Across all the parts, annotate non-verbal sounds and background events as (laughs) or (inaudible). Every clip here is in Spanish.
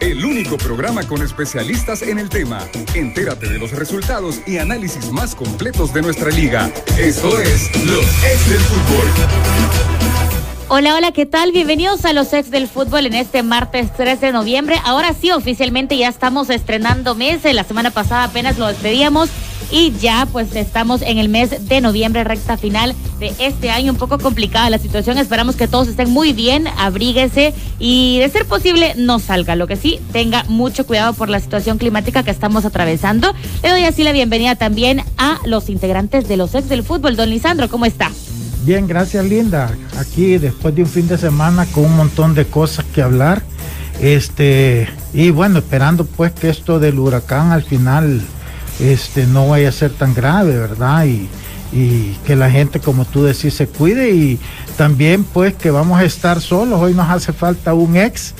El único programa con especialistas en el tema. Entérate de los resultados y análisis más completos de nuestra liga. Esto es Los Ex del Fútbol. Hola, hola, ¿qué tal? Bienvenidos a los ex del fútbol en este martes 3 de noviembre. Ahora sí, oficialmente ya estamos estrenando meses. La semana pasada apenas lo despedíamos y ya pues estamos en el mes de noviembre, recta final de este año, un poco complicada la situación, esperamos que todos estén muy bien, abríguese y de ser posible no salga, lo que sí, tenga mucho cuidado por la situación climática que estamos atravesando. Le doy así la bienvenida también a los integrantes de los ex del fútbol, don Lisandro, ¿cómo está? Bien, gracias Linda. Aquí después de un fin de semana con un montón de cosas que hablar. Este, y bueno, esperando pues que esto del huracán al final este, no vaya a ser tan grave, ¿verdad? Y, que la gente, como tú decís, se cuide y también pues que vamos a estar solos. Hoy nos hace falta un ex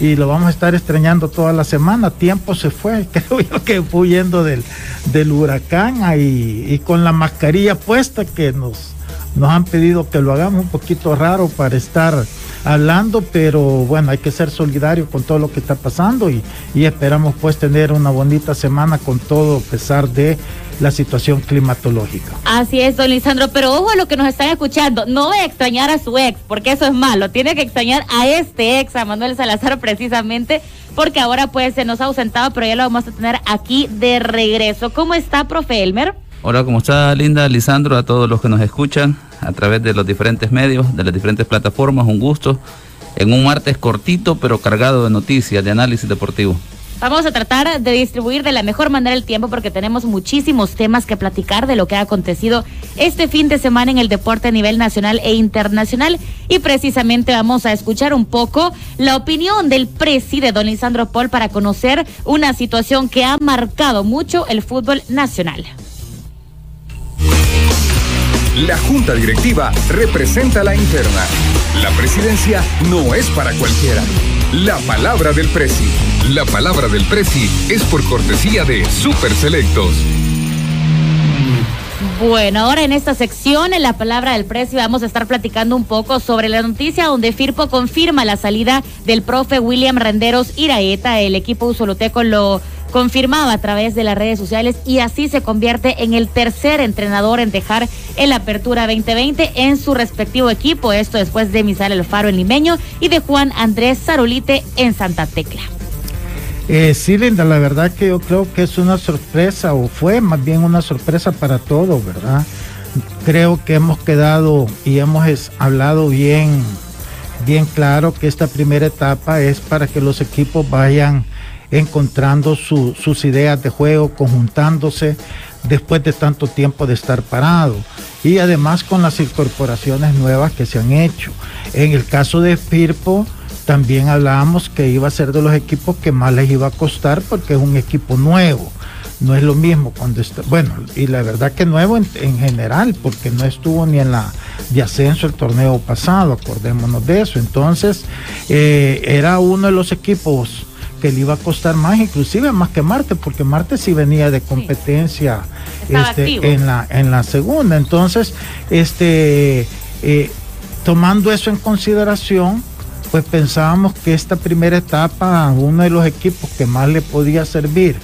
y lo vamos a estar extrañando toda la semana. Tiempo se fue, (laughs) creo yo que huyendo del, del huracán ahí, y con la mascarilla puesta que nos, nos han pedido que lo hagamos un poquito raro para estar hablando, pero bueno, hay que ser solidario con todo lo que está pasando y, esperamos pues tener una bonita semana con todo a pesar de la situación climatológica. Así es, don Lisandro, pero ojo a lo que nos están escuchando, no extrañar a su ex, porque eso es malo, tiene que extrañar a este ex, a Manuel Salazar precisamente, porque ahora pues se nos ha ausentado, pero ya lo vamos a tener aquí de regreso. ¿Cómo está, profe Elmer? Hola, ¿cómo está Linda, Lisandro, a todos los que nos escuchan a través de los diferentes medios, de las diferentes plataformas? Un gusto en un martes cortito pero cargado de noticias, de análisis deportivo. Vamos a tratar de distribuir de la mejor manera el tiempo porque tenemos muchísimos temas que platicar de lo que ha acontecido este fin de semana en el deporte a nivel nacional e internacional y precisamente vamos a escuchar un poco la opinión del presidente don Lisandro Paul para conocer una situación que ha marcado mucho el fútbol nacional. La junta directiva representa la interna. La presidencia no es para cualquiera. La palabra del presi. La palabra del presi es por cortesía de Super Selectos. Bueno, ahora en esta sección, en la palabra del presi, vamos a estar platicando un poco sobre la noticia donde Firpo confirma la salida del profe William Renderos Iraeta. El equipo usoloteco lo confirmaba a través de las redes sociales y así se convierte en el tercer entrenador en dejar el Apertura 2020 en su respectivo equipo. Esto después de Misal El Faro en Limeño y de Juan Andrés Zarolite en Santa Tecla. Eh, sí, Linda, la verdad que yo creo que es una sorpresa, o fue más bien una sorpresa para todos, ¿verdad? Creo que hemos quedado y hemos hablado bien, bien claro que esta primera etapa es para que los equipos vayan encontrando sus ideas de juego, conjuntándose después de tanto tiempo de estar parado. Y además con las incorporaciones nuevas que se han hecho. En el caso de Firpo, también hablábamos que iba a ser de los equipos que más les iba a costar porque es un equipo nuevo. No es lo mismo cuando está, bueno, y la verdad que nuevo en, general, porque no estuvo ni en la de ascenso el torneo pasado, acordémonos de eso. Entonces, eh, era uno de los equipos que le iba a costar más, inclusive más que Marte, porque Marte sí venía de competencia este, en, la, en la segunda. Entonces, este, eh, tomando eso en consideración, pues pensábamos que esta primera etapa, uno de los equipos que más le podía servir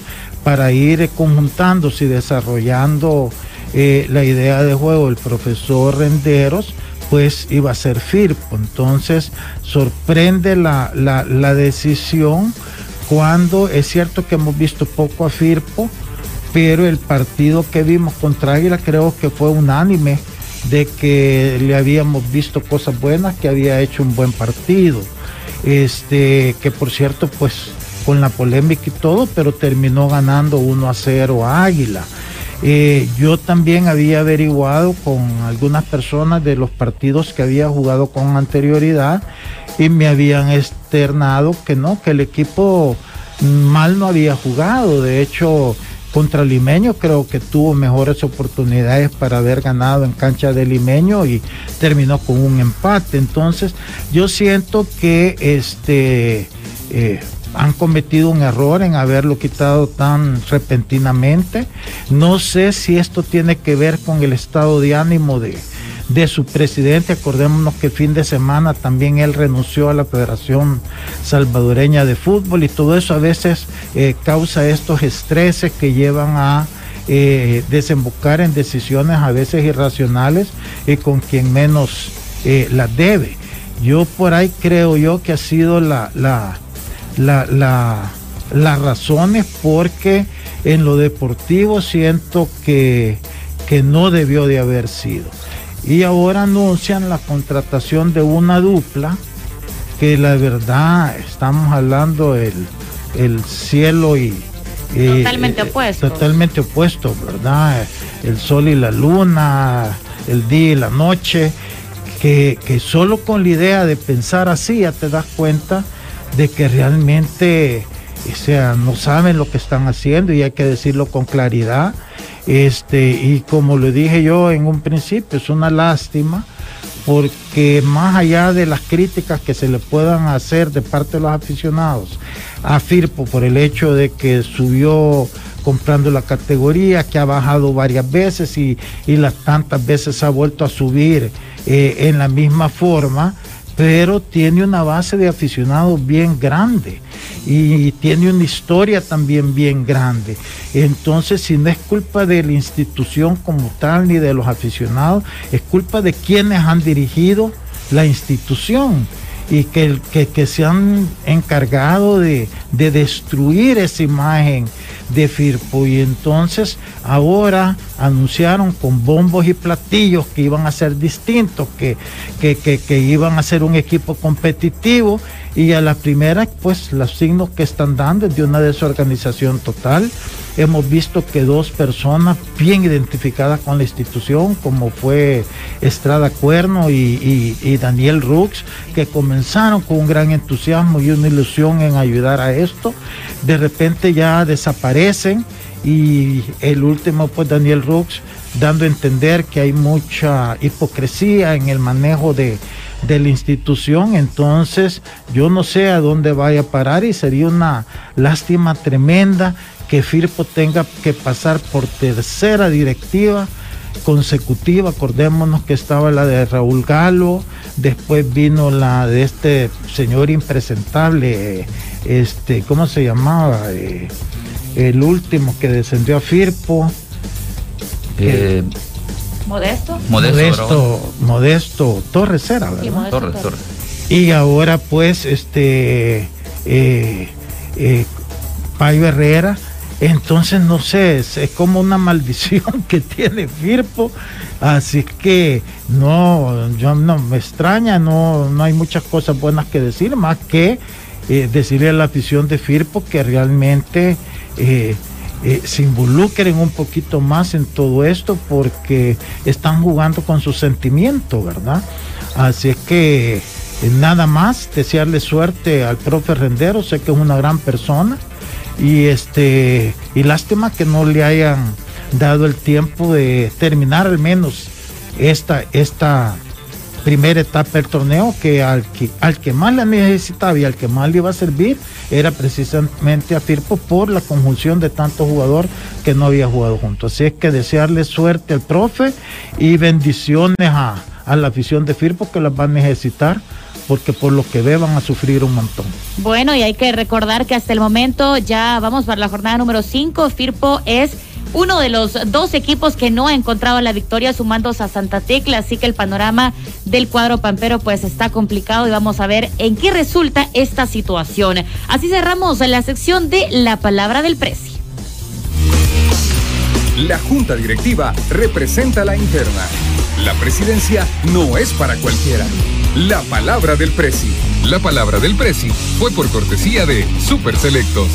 para ir conjuntándose y desarrollando eh, la idea de juego del profesor Renderos, pues iba a ser FIRPO. Entonces sorprende la, la, la decisión cuando es cierto que hemos visto poco a Firpo, pero el partido que vimos contra Águila creo que fue unánime de que le habíamos visto cosas buenas, que había hecho un buen partido. Este, que por cierto, pues con la polémica y todo, pero terminó ganando 1 a 0 a Águila. Eh, yo también había averiguado con algunas personas de los partidos que había jugado con anterioridad y me habían externado que no, que el equipo mal no había jugado. De hecho, contra Limeño creo que tuvo mejores oportunidades para haber ganado en cancha de Limeño y terminó con un empate. Entonces, yo siento que este eh, han cometido un error en haberlo quitado tan repentinamente. No sé si esto tiene que ver con el estado de ánimo de, su presidente. Acordémonos que fin de semana también él renunció a la Federación Salvadoreña de Fútbol y todo eso a veces eh, causa estos estreses que llevan a eh, desembocar en decisiones a veces irracionales y con quien menos eh, las debe. Yo por ahí creo yo que ha sido la, la, las razones porque en lo deportivo siento que, que no debió de haber sido. Y ahora anuncian la contratación de una dupla que la verdad estamos hablando el, el cielo y, totalmente opuesto. Totalmente opuesto, ¿verdad? El sol y la luna, el día y la noche, que, que solo con la idea de pensar así ya te das cuenta de que realmente sea, no saben lo que están haciendo y hay que decirlo con claridad. Este, y como le dije yo en un principio, es una lástima porque más allá de las críticas que se le puedan hacer de parte de los aficionados a Firpo por el hecho de que subió comprando la categoría, que ha bajado varias veces y, las tantas veces ha vuelto a subir eh, en la misma forma, pero tiene una base de aficionados bien grande y tiene una historia también bien grande. Entonces, si no es culpa de la institución como tal ni de los aficionados, es culpa de quienes han dirigido la institución y que, que, se han encargado de, destruir esa imagen de Firpo. Y entonces ahora anunciaron con bombos y platillos que iban a ser distintos, que, que, que iban a ser un equipo competitivo y a la primera, pues los signos que están dando de una desorganización total. Hemos visto que dos personas bien identificadas con la institución, como fue Estrada Cuerno y, Daniel Rux, que comenzaron con un gran entusiasmo y una ilusión en ayudar a esto, de repente ya desaparecen y el último, pues Daniel Rux, dando a entender que hay mucha hipocresía en el manejo de de la institución, entonces yo no sé a dónde vaya a parar y sería una lástima tremenda que Firpo tenga que pasar por tercera directiva consecutiva, acordémonos que estaba la de Raúl Galo, después vino la de este señor impresentable, este, ¿cómo se llamaba? Eh, el último que descendió a Firpo. Eh, Modesto. Modesto, Modesto, Torres era, ¿verdad? Torres, Torres. Y ahora pues este eh, eh, Payo Herrera, entonces no sé, es, como una maldición (laughs) que tiene Firpo, así que no, yo no me extraña, no, no hay muchas cosas buenas que decir, más que eh, decirle a la afición de Firpo que realmente eh, eh, se involucren un poquito más en todo esto porque están jugando con sus sentimientos, ¿verdad? Así es que eh, nada más desearle suerte al profe Rendero, sé que es una gran persona y este y lástima que no le hayan dado el tiempo de terminar al menos esta esta primera etapa del torneo que al que al que más la necesitaba y al que más le iba a servir era precisamente a Firpo por la conjunción de tantos jugadores que no había jugado juntos. Así es que desearle suerte al profe y bendiciones a, la afición de Firpo que las va a necesitar porque por lo que ve van a sufrir un montón. Bueno, y hay que recordar que hasta el momento ya vamos para la jornada número 5. Firpo es uno de los dos equipos que no ha encontrado la victoria sumándose a Santa Tecla, así que el panorama del cuadro pampero pues está complicado y vamos a ver en qué resulta esta situación. Así cerramos la sección de la palabra del precio. La junta directiva representa la interna. La presidencia no es para cualquiera. La palabra del presi. La palabra del presi fue por cortesía de Super Selectos.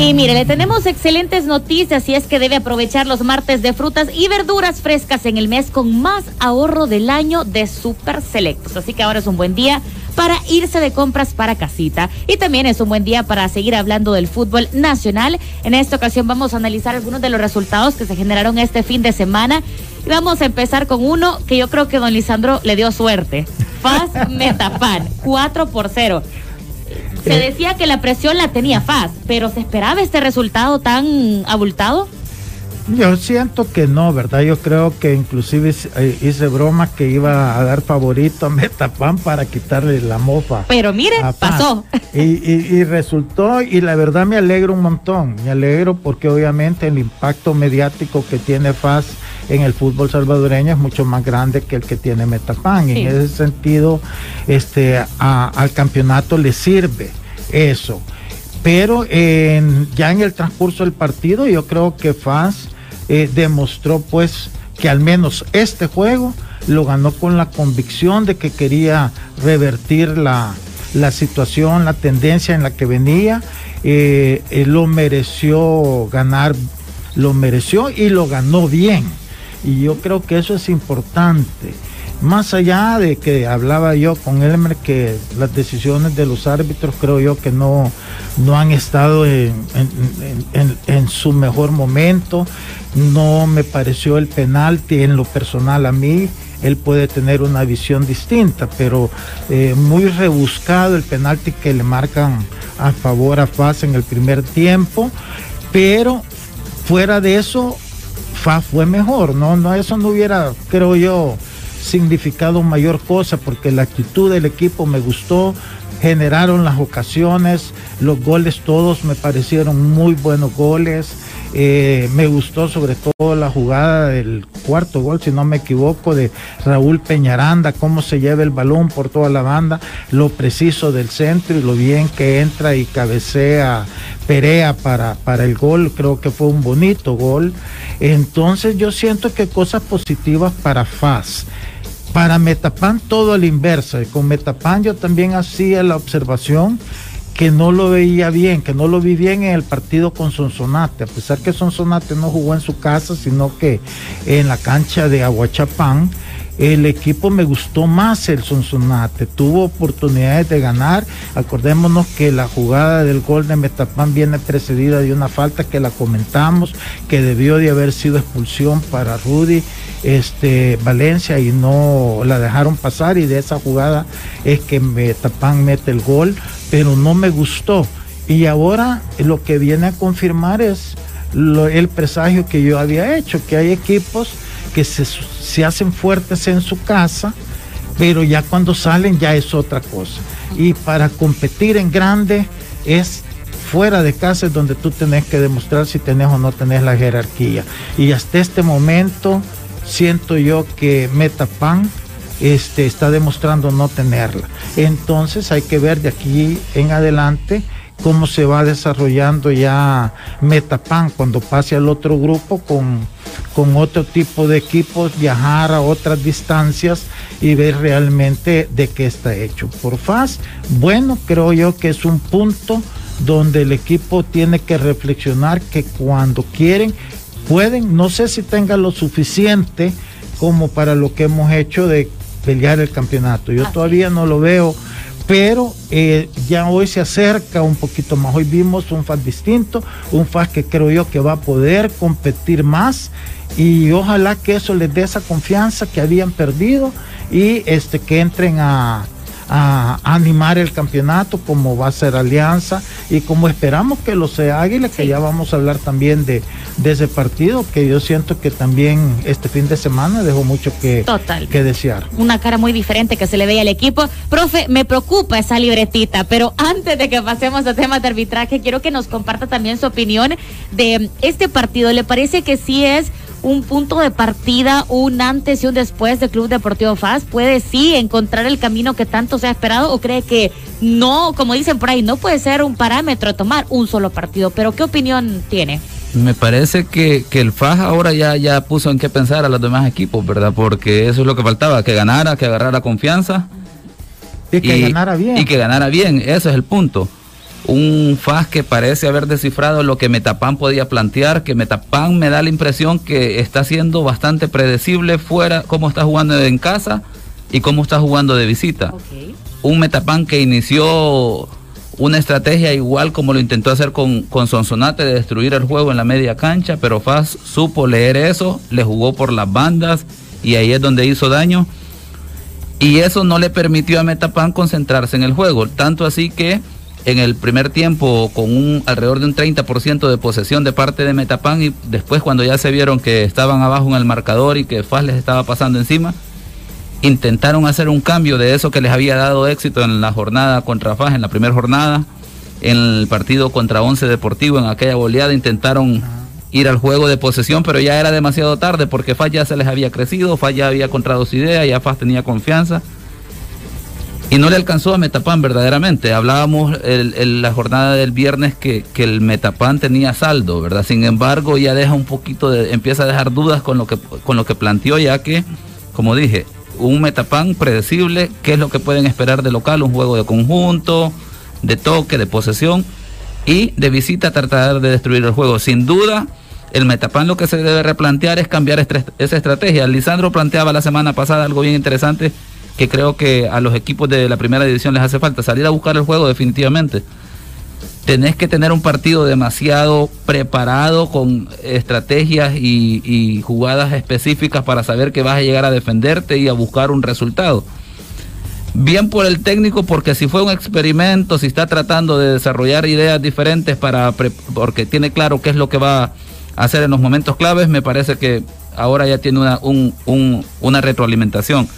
Y mire, le tenemos excelentes noticias y es que debe aprovechar los martes de frutas y verduras frescas en el mes con más ahorro del año de Super Selectos. Así que ahora es un buen día para irse de compras para casita. Y también es un buen día para seguir hablando del fútbol nacional. En esta ocasión vamos a analizar algunos de los resultados que se generaron este fin de semana. Y vamos a empezar con uno que yo creo que don Lisandro le dio suerte. Faz Metapan, 4 por 0. Se eh. decía que la presión la tenía FAS, pero ¿se esperaba este resultado tan abultado? Yo siento que no, ¿verdad? Yo creo que inclusive eh, hice broma que iba a dar favorito a Metapan para quitarle la mofa. Pero mire, pasó. Y, resultó, y la verdad me alegro un montón. Me alegro porque obviamente el impacto mediático que tiene FAS en el fútbol salvadoreño es mucho más grande que el que tiene Metapan. En ese sentido, este, al campeonato le sirve eso. Pero ya en el transcurso del partido, yo creo que FAS eh, demostró pues que al menos este juego lo ganó con la convicción de que quería revertir la, situación, la tendencia en la que venía. Eh, eh, lo mereció ganar, lo mereció y lo ganó bien. Y yo creo que eso es importante. Más allá de que hablaba yo con Elmer que las decisiones de los árbitros creo yo que no, no han estado en, su mejor momento. No me pareció el penalti en lo personal a mí. Él puede tener una visión distinta, pero eh, muy rebuscado el penalti que le marcan a favor a Faz en el primer tiempo. Pero fuera de eso, Faz fue mejor. No, no, eso no hubiera, creo yo, significado mayor cosa porque la actitud del equipo me gustó, generaron las ocasiones, los goles todos me parecieron muy buenos goles. Eh, me gustó sobre todo la jugada del cuarto gol, si no me equivoco, de Raúl Peñaranda, cómo se lleva el balón por toda la banda, lo preciso del centro y lo bien que entra y cabecea Perea para, para el gol, creo que fue un bonito gol. Entonces yo siento que cosas positivas para FAS. Para Metapan todo al inverso. Con Metapan yo también hacía la observación que no lo veía bien, que no lo vi bien en el partido con Sonsonate, a pesar que Sonsonate no jugó en su casa, sino que en la cancha de Aguachapán el equipo me gustó más el Sonsonate, tuvo oportunidades de ganar. Acordémonos que la jugada del gol de Metapán viene precedida de una falta que la comentamos, que debió de haber sido expulsión para Rudy este, Valencia y no la dejaron pasar y de esa jugada es que Metapán mete el gol, pero no me gustó. Y ahora lo que viene a confirmar es el presagio que yo había hecho, que hay equipos que se, hacen fuertes en su casa, pero ya cuando salen ya es otra cosa. Y para competir en grande es fuera de casa es donde tú tenés que demostrar si tenés o no tenés la jerarquía. Y hasta este momento siento yo que Metapan este, está demostrando no tenerla. Entonces hay que ver de aquí en adelante cómo se va desarrollando ya Metapan cuando pase al otro grupo con, con otro tipo de equipos, viajar a otras distancias y ver realmente de qué está hecho. Por FAS, bueno, creo yo que es un punto donde el equipo tiene que reflexionar que cuando quieren, pueden, no sé si tengan lo suficiente como para lo que hemos hecho de pelear el campeonato. Yo todavía no lo veo pero eh, ya hoy se acerca un poquito más. Hoy vimos un FAS distinto, un FAS que creo yo que va a poder competir más y ojalá que eso les dé esa confianza que habían perdido y este que entren a, a animar el campeonato, como va a ser Alianza y como esperamos que lo sea Águila, que ya vamos a hablar también de, de, ese partido, que yo siento que también este fin de semana dejó mucho que, que desear. Una cara muy diferente que se le veía al equipo. Profe, me preocupa esa libretita, pero antes de que pasemos a temas de arbitraje, quiero que nos comparta también su opinión de este partido. ¿Le parece que sí es un punto de partida, un antes y un después del Club Deportivo FAS? ¿Puede sí encontrar el camino que tanto se ha esperado o cree que no, como dicen por ahí, no puede ser un parámetro tomar un solo partido? Pero ¿qué opinión tiene? Me parece que, el FAS ahora ya, ya puso en qué pensar a los demás equipos, ¿verdad? Porque eso es lo que faltaba, que ganara, que agarrara confianza. Y que ganara bien. Y que ganara bien, ese es el punto un FAS que parece haber descifrado lo que Metapan podía plantear, que Metapan me da la impresión que está siendo bastante predecible fuera cómo está jugando en casa y cómo está jugando de visita. Un Metapan que inició una estrategia igual como lo intentó hacer con, con Sonsonate de destruir el juego en la media cancha, pero FAS supo leer eso, le jugó por las bandas y ahí es donde hizo daño. Y eso no le permitió a Metapan concentrarse en el juego, tanto así que en el primer tiempo con un alrededor de un 30% de posesión de parte de Metapan y después cuando ya se vieron que estaban abajo en el marcador y que FAS les estaba pasando encima, intentaron hacer un cambio de eso que les había dado éxito en la jornada contra FAS, en la primera jornada, en el partido contra Once Deportivo, en aquella goleada, intentaron ir al juego de posesión, pero ya era demasiado tarde porque FAS ya se les había crecido, FAS ya había encontrado su idea, ya FAS tenía confianza y no le alcanzó a Metapan verdaderamente. Hablábamos en la jornada del viernes que, el Metapan tenía saldo, ¿verdad? Sin embargo, ya deja un poquito de, empieza a dejar dudas con lo que, con lo que planteó, ya que, como dije, un Metapan predecible, ¿qué es lo que pueden esperar de local? Un juego de conjunto, de toque, de posesión y de visita tratar de destruir el juego. Sin duda, el Metapan lo que se debe replantear es cambiar esa estrategia. Lisandro planteaba la semana pasada algo bien interesante que creo que a los equipos de la primera división les hace falta, salir a buscar el juego definitivamente. Tenés que tener un partido demasiado preparado con estrategias y, jugadas específicas para saber que vas a llegar a defenderte y a buscar un resultado. Bien por el técnico, porque si fue un experimento, si está tratando de desarrollar ideas diferentes para porque tiene claro qué es lo que va a hacer en los momentos claves, me parece que ahora ya tiene una, una retroalimentación.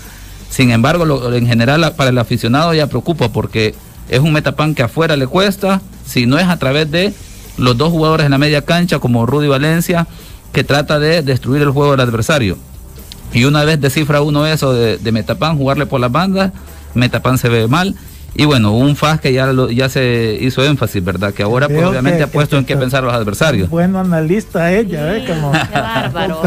Sin embargo, en general para el aficionado ya preocupa porque es un metapan que afuera le cuesta, si no es a través de los dos jugadores en la media cancha como Rudy Valencia, que trata de destruir el juego del adversario. Y una vez descifra uno eso de, de Metapan, jugarle por las bandas, Metapan se ve mal y bueno, un FAS que ya, ya se hizo énfasis, ¿verdad? Que ahora pues, obviamente ha puesto en qué pensar los adversarios. Bueno analista ella, ¿eh? Como... Qué bárbaro.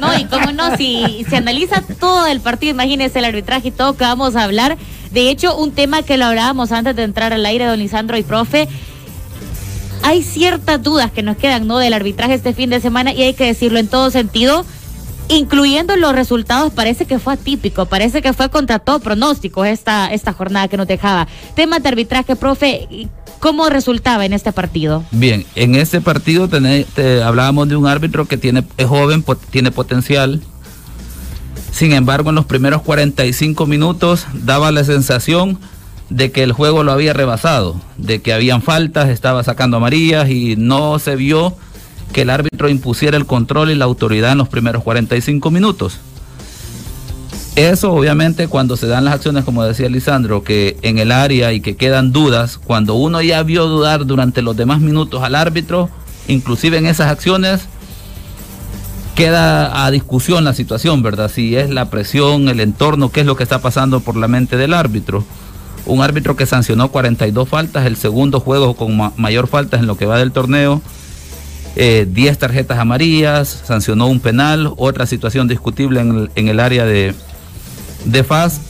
No, y cómo no, si se analiza todo el partido, imagínese el arbitraje y todo que vamos a hablar. De hecho, un tema que lo hablábamos antes de entrar al aire, don Lisandro y profe, hay ciertas dudas que nos quedan, ¿no? Del arbitraje este fin de semana y hay que decirlo en todo sentido incluyendo los resultados, parece que fue atípico, parece que fue contra todo pronóstico esta, esta jornada que nos dejaba. Tema de arbitraje, profe, ¿cómo resultaba en este partido? Bien, en este partido hablábamos de un árbitro que tiene, es joven, tiene potencial. Sin embargo, en los primeros 45 minutos daba la sensación de que el juego lo había rebasado, de que habían faltas, estaba sacando amarillas y no se vio que el árbitro impusiera el control y la autoridad en los primeros 45 minutos. Eso obviamente cuando se dan las acciones, como decía Lisandro, que en el área y que quedan dudas, cuando uno ya vio dudar durante los demás minutos al árbitro, inclusive en esas acciones, queda a discusión la situación, ¿verdad? Si es la presión, el entorno, qué es lo que está pasando por la mente del árbitro. Un árbitro que sancionó 42 faltas, el segundo juego con mayor faltas en lo que va del torneo, 10 eh, tarjetas amarillas, sancionó un penal, otra situación discutible en el, área de, de FAS,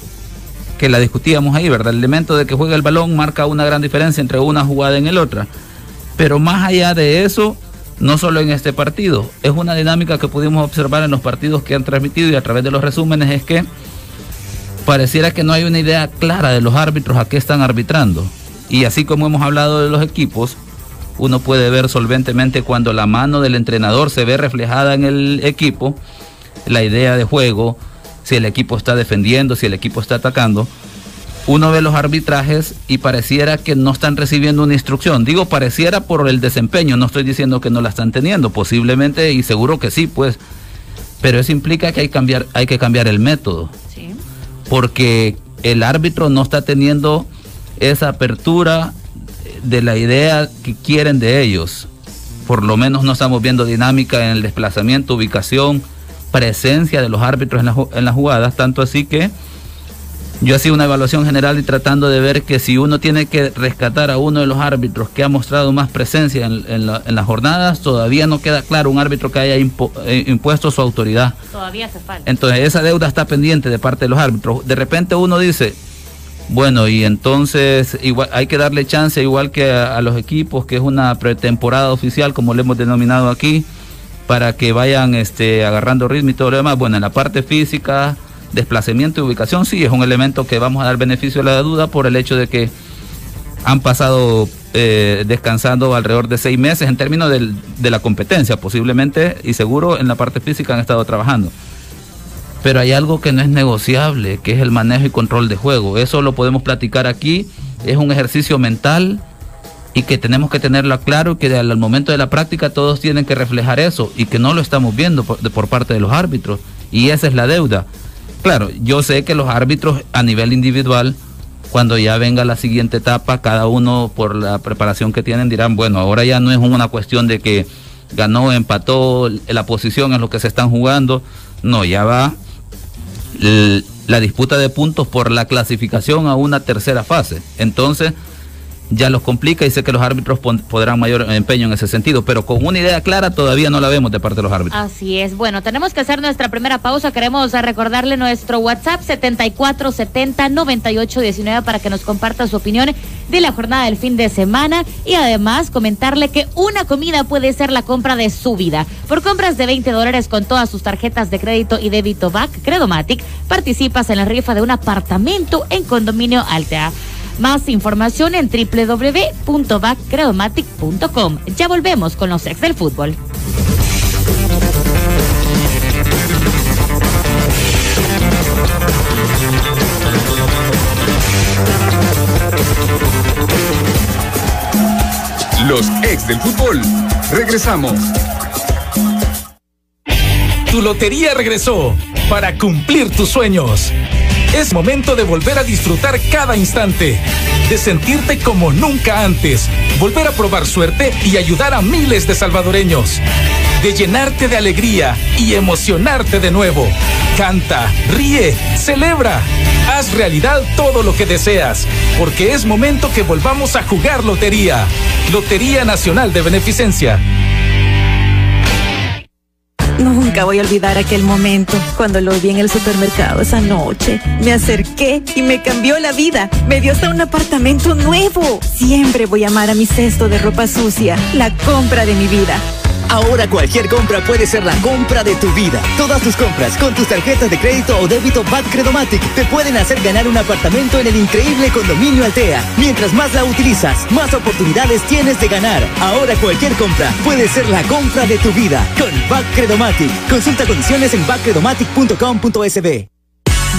que la discutíamos ahí, ¿verdad? El elemento de que juega el balón marca una gran diferencia entre una jugada en el otra. Pero más allá de eso, no solo en este partido, es una dinámica que pudimos observar en los partidos que han transmitido y a través de los resúmenes es que pareciera que no hay una idea clara de los árbitros a qué están arbitrando. Y así como hemos hablado de los equipos, uno puede ver solventemente cuando la mano del entrenador se ve reflejada en el equipo, la idea de juego, si el equipo está defendiendo, si el equipo está atacando. Uno ve los arbitrajes y pareciera que no están recibiendo una instrucción. Digo pareciera por el desempeño, no estoy diciendo que no la están teniendo, posiblemente y seguro que sí, pues. Pero eso implica que hay, cambiar, hay que cambiar el método. Porque el árbitro no está teniendo esa apertura, de la idea que quieren de ellos. Por lo menos no estamos viendo dinámica en el desplazamiento, ubicación, presencia de los árbitros en, en las jugadas, tanto así que yo hacía una evaluación general y tratando de ver que si uno tiene que rescatar a uno de los árbitros que ha mostrado más presencia en, las jornadas, todavía no queda claro un árbitro que haya eh, impuesto su autoridad. Todavía hace falta. Entonces esa deuda está pendiente de parte de los árbitros. De repente uno dice, bueno, y entonces igual, hay que darle chance, igual que a, los equipos, que es una pretemporada oficial, como le hemos denominado aquí, para que vayan este, agarrando ritmo y todo lo demás. Bueno, en la parte física, desplazamiento y ubicación, sí, es un elemento que vamos a dar beneficio a la duda por el hecho de que han pasado eh, descansando alrededor de seis meses en términos de la competencia, posiblemente y seguro en la parte física han estado trabajando. Pero hay algo que no es negociable, que es el manejo y control de juego. Eso lo podemos platicar aquí. Es un ejercicio mental y que tenemos que tenerlo claro que al momento de la práctica todos tienen que reflejar eso y que no lo estamos viendo por, por parte de los árbitros y esa es la deuda. Claro, yo sé que los árbitros a nivel individual, cuando ya venga la siguiente etapa, cada uno por la preparación que tienen dirán, bueno, ahora ya no es una cuestión de que ganó, empató, la posición es lo que se están jugando, no, ya va la disputa de puntos por la clasificación a una tercera fase. Entonces, ya los complica y sé que los árbitros podrán mayor empeño en ese sentido, pero con una idea clara todavía no la vemos de parte de los árbitros. Así es. Bueno, tenemos que hacer nuestra primera pausa. Queremos recordarle nuestro WhatsApp 74709819 para que nos comparta su opinión de la jornada del fin de semana y además comentarle que una comida puede ser la compra de su vida. Por compras de 20 dólares con todas sus tarjetas de crédito y débito BAC Credomatic, participas en la rifa de un apartamento en condominio Altea. Más información en www.backcredomatic.com. Ya volvemos con los ex del fútbol. Los ex del fútbol. Regresamos. Tu lotería regresó para cumplir tus sueños. Es momento de volver a disfrutar cada instante, de sentirte como nunca antes, volver a probar suerte y ayudar a miles de salvadoreños, de llenarte de alegría y emocionarte de nuevo. Canta, ríe, celebra, haz realidad todo lo que deseas, porque es momento que volvamos a jugar lotería. Lotería Nacional de Beneficencia. Nunca voy a olvidar aquel momento cuando lo vi en el supermercado esa noche. Me acerqué y me cambió la vida. Me dio hasta un apartamento nuevo. Siempre voy a amar a mi cesto de ropa sucia, la compra de mi vida. Ahora cualquier compra puede ser la compra de tu vida. Todas tus compras con tus tarjetas de crédito o débito Bad Credomatic te pueden hacer ganar un apartamento en el increíble condominio Altea. Mientras más la utilizas, más oportunidades tienes de ganar. Ahora cualquier compra puede ser la compra de tu vida con Bad Credomatic. Consulta condiciones en badcredomatic.com.sb.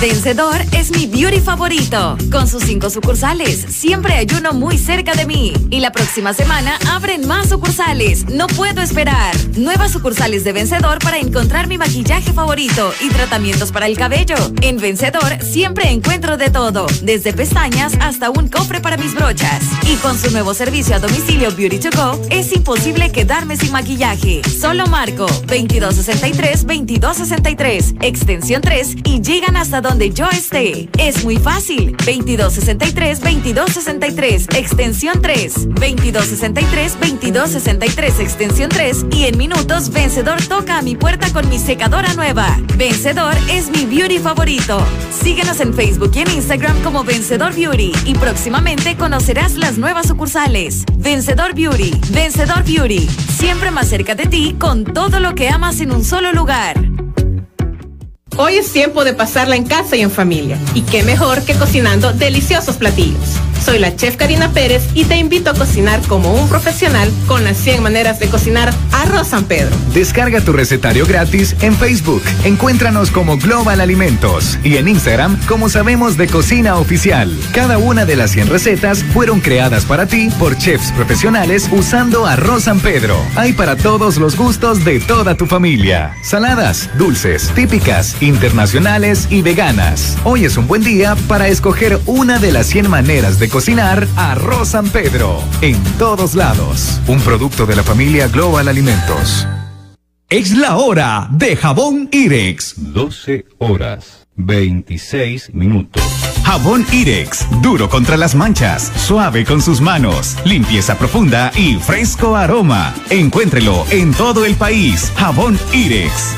Vencedor es mi beauty favorito. Con sus cinco sucursales, siempre hay uno muy cerca de mí. Y la próxima semana abren más sucursales. No puedo esperar. Nuevas sucursales de Vencedor para encontrar mi maquillaje favorito y tratamientos para el cabello. En Vencedor siempre encuentro de todo, desde pestañas hasta un cofre para mis brochas. Y con su nuevo servicio a domicilio Beauty to Go, es imposible quedarme sin maquillaje. Solo marco 2263-2263, extensión 3 y llegan hasta donde yo esté. Es muy fácil. 2263-2263, extensión 3. 2263-2263, extensión 3. Y en minutos, Vencedor toca a mi puerta con mi secadora nueva. Vencedor es mi beauty favorito. Síguenos en Facebook y en Instagram como Vencedor Beauty. Y próximamente conocerás las nuevas sucursales. Vencedor Beauty. Vencedor Beauty. Siempre más cerca de ti con todo lo que amas en un solo lugar. Hoy es tiempo de pasarla en casa y en familia. Y qué mejor que cocinando deliciosos platillos. Soy la chef Karina Pérez y te invito a cocinar como un profesional con las 100 maneras de cocinar arroz San Pedro. Descarga tu recetario gratis en Facebook. Encuéntranos como Global Alimentos y en Instagram como Sabemos de Cocina Oficial. Cada una de las 100 recetas fueron creadas para ti por chefs profesionales usando arroz San Pedro. Hay para todos los gustos de toda tu familia. Saladas, dulces, típicas, internacionales y veganas. Hoy es un buen día para escoger una de las 100 maneras de cocinar arroz San Pedro. En todos lados. Un producto de la familia Global Alimentos. Es la hora de jabón Irex. 12 horas 26 minutos. Jabón Irex, duro contra las manchas, suave con sus manos, limpieza profunda y fresco aroma. Encuéntrelo en todo el país. Jabón Irex.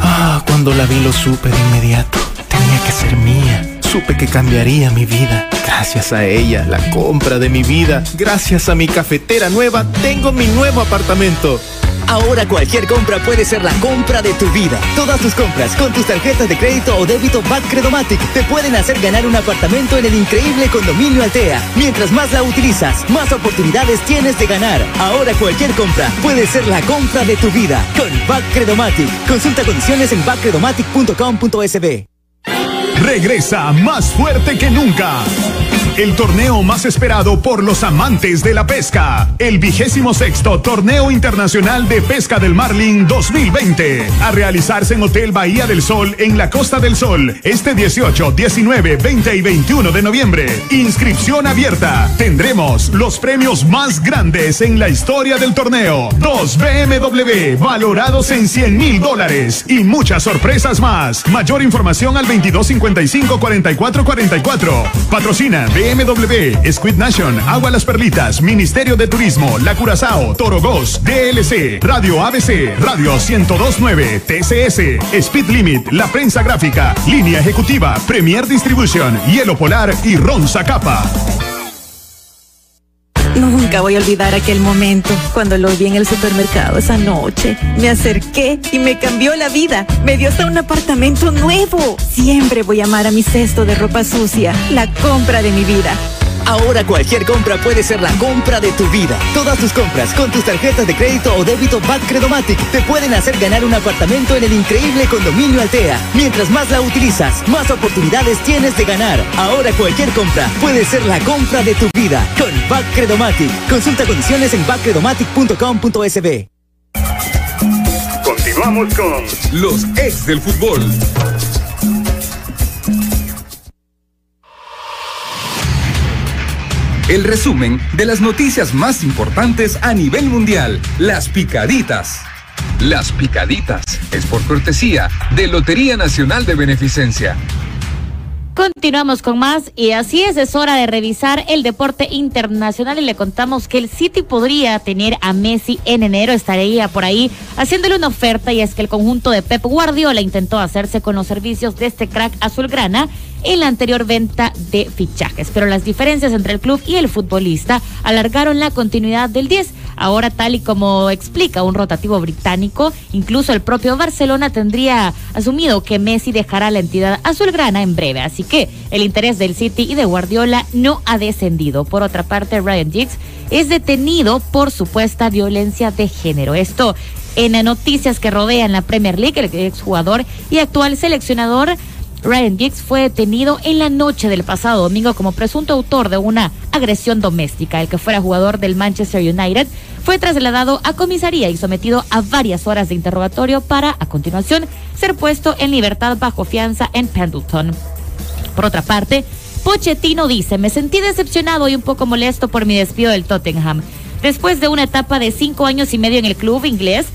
Ah, cuando la vi lo supe de inmediato. Tenía que ser mía supe que cambiaría mi vida. Gracias a ella, la compra de mi vida. Gracias a mi cafetera nueva, tengo mi nuevo apartamento. Ahora cualquier compra puede ser la compra de tu vida. Todas tus compras con tus tarjetas de crédito o débito Bad Credomatic te pueden hacer ganar un apartamento en el increíble condominio Altea. Mientras más la utilizas, más oportunidades tienes de ganar. Ahora cualquier compra puede ser la compra de tu vida con Bad Credomatic. Consulta condiciones en badcredomatic.com.sb. Regresa más fuerte que nunca el torneo más esperado por los amantes de la pesca. El vigésimo sexto Torneo Internacional de Pesca del Marlin 2020. A realizarse en Hotel Bahía del Sol en la Costa del Sol este 18, 19, 20 y 21 de noviembre. Inscripción abierta. Tendremos los premios más grandes en la historia del torneo. Dos BMW valorados en 100 mil dólares y muchas sorpresas más. Mayor información al 2255 44 44. Patrocina BMW, Squid Nation, Agua Las Perlitas, Ministerio de Turismo, La Curazao, Torogos, DLC, Radio ABC, Radio 1029, TCS, Speed Limit, La Prensa Gráfica, Línea Ejecutiva, Premier Distribution, Hielo Polar y Ron Zacapa. Nunca voy a olvidar aquel momento cuando lo vi en el supermercado esa noche. Me acerqué y me cambió la vida. Me dio hasta un apartamento nuevo. Siempre voy a amar a mi cesto de ropa sucia, la compra de mi vida. Ahora cualquier compra puede ser la compra de tu vida. Todas tus compras con tus tarjetas de crédito o débito Back Credomatic te pueden hacer ganar un apartamento en el increíble condominio Altea. Mientras más la utilizas, más oportunidades tienes de ganar. Ahora cualquier compra puede ser la compra de tu vida con Back Credomatic. Consulta condiciones en backcredomatic.com.sb. Continuamos con los ex del fútbol. El resumen de las noticias más importantes a nivel mundial, las picaditas. Las picaditas es por cortesía de Lotería Nacional de Beneficencia. Continuamos con más y así es, es hora de revisar el deporte internacional y le contamos que el City podría tener a Messi en enero, estaría por ahí haciéndole una oferta y es que el conjunto de Pep Guardiola intentó hacerse con los servicios de este crack azulgrana en la anterior venta de fichajes, pero las diferencias entre el club y el futbolista alargaron la continuidad del 10. Ahora, tal y como explica un rotativo británico, incluso el propio Barcelona tendría asumido que Messi dejará la entidad azulgrana en breve, así que el interés del City y de Guardiola no ha descendido. Por otra parte, Ryan Giggs es detenido por supuesta violencia de género. Esto en noticias que rodean la Premier League, el exjugador y actual seleccionador Ryan Giggs fue detenido en la noche del pasado domingo como presunto autor de una agresión doméstica. El que fuera jugador del Manchester United fue trasladado a comisaría y sometido a varias horas de interrogatorio para, a continuación, ser puesto en libertad bajo fianza en Pendleton. Por otra parte, Pochettino dice, me sentí decepcionado y un poco molesto por mi despido del Tottenham. Después de una etapa de cinco años y medio en el club inglés,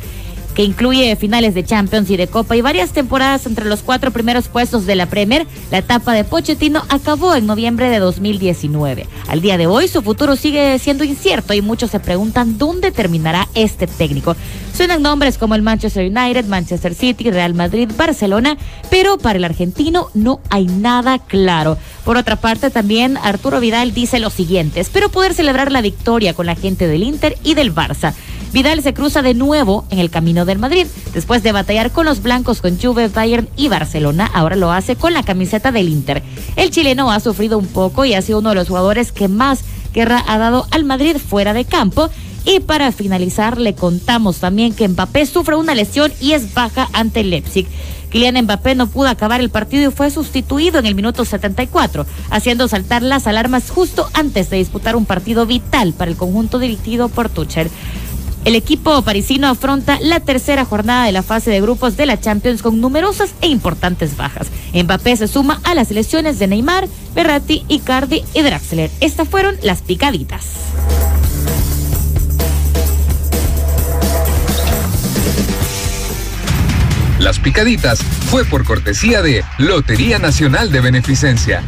que incluye finales de Champions y de Copa y varias temporadas entre los cuatro primeros puestos de la Premier, la etapa de Pochettino acabó en noviembre de 2019. Al día de hoy su futuro sigue siendo incierto y muchos se preguntan dónde terminará este técnico. Suenan nombres como el Manchester United, Manchester City, Real Madrid, Barcelona, pero para el argentino no hay nada claro. Por otra parte, también Arturo Vidal dice lo siguiente, espero poder celebrar la victoria con la gente del Inter y del Barça. Vidal se cruza de nuevo en el camino del Madrid. Después de batallar con los blancos con Juve, Bayern y Barcelona, ahora lo hace con la camiseta del Inter. El chileno ha sufrido un poco y ha sido uno de los jugadores que más guerra ha dado al Madrid fuera de campo. Y para finalizar, le contamos también que Mbappé sufre una lesión y es baja ante Leipzig. Kylian Mbappé no pudo acabar el partido y fue sustituido en el minuto 74, haciendo saltar las alarmas justo antes de disputar un partido vital para el conjunto dirigido por Tuchel. El equipo parisino afronta la tercera jornada de la fase de grupos de la Champions con numerosas e importantes bajas. Mbappé se suma a las selecciones de Neymar, Berratti, Icardi y Draxler. Estas fueron las picaditas. Las picaditas fue por cortesía de Lotería Nacional de Beneficencia.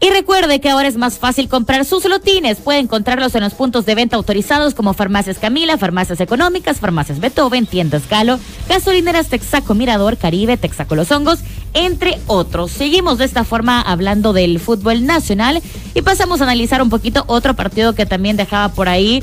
Y recuerde que ahora es más fácil comprar sus lotines. Puede encontrarlos en los puntos de venta autorizados como Farmacias Camila, Farmacias Económicas, Farmacias Beethoven, Tiendas Galo, Gasolineras Texaco Mirador, Caribe, Texaco Los Hongos, entre otros. Seguimos de esta forma hablando del fútbol nacional y pasamos a analizar un poquito otro partido que también dejaba por ahí,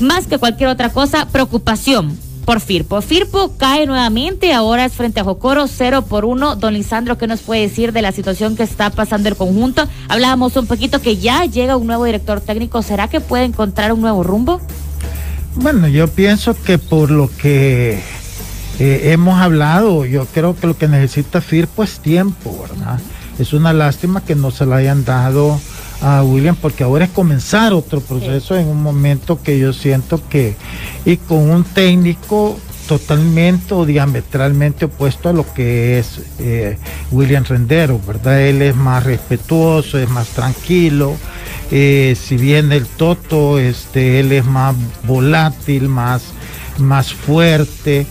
más que cualquier otra cosa, preocupación por Firpo. Firpo cae nuevamente, ahora es frente a Jocoro, 0 por 1. Don Lisandro, ¿qué nos puede decir de la situación que está pasando el conjunto? Hablábamos un poquito que ya llega un nuevo director técnico, ¿será que puede encontrar un nuevo rumbo? Bueno, yo pienso que por lo que eh, hemos hablado, yo creo que lo que necesita Firpo es tiempo, ¿verdad? es una lástima que no se la hayan dado a William porque ahora es comenzar otro proceso en un momento que yo siento que y con un técnico totalmente o diametralmente opuesto a lo que es eh, William Rendero, ¿verdad? Él es más respetuoso, es más tranquilo. Eh, si bien el Toto, este, él es más volátil, más, más fuerte.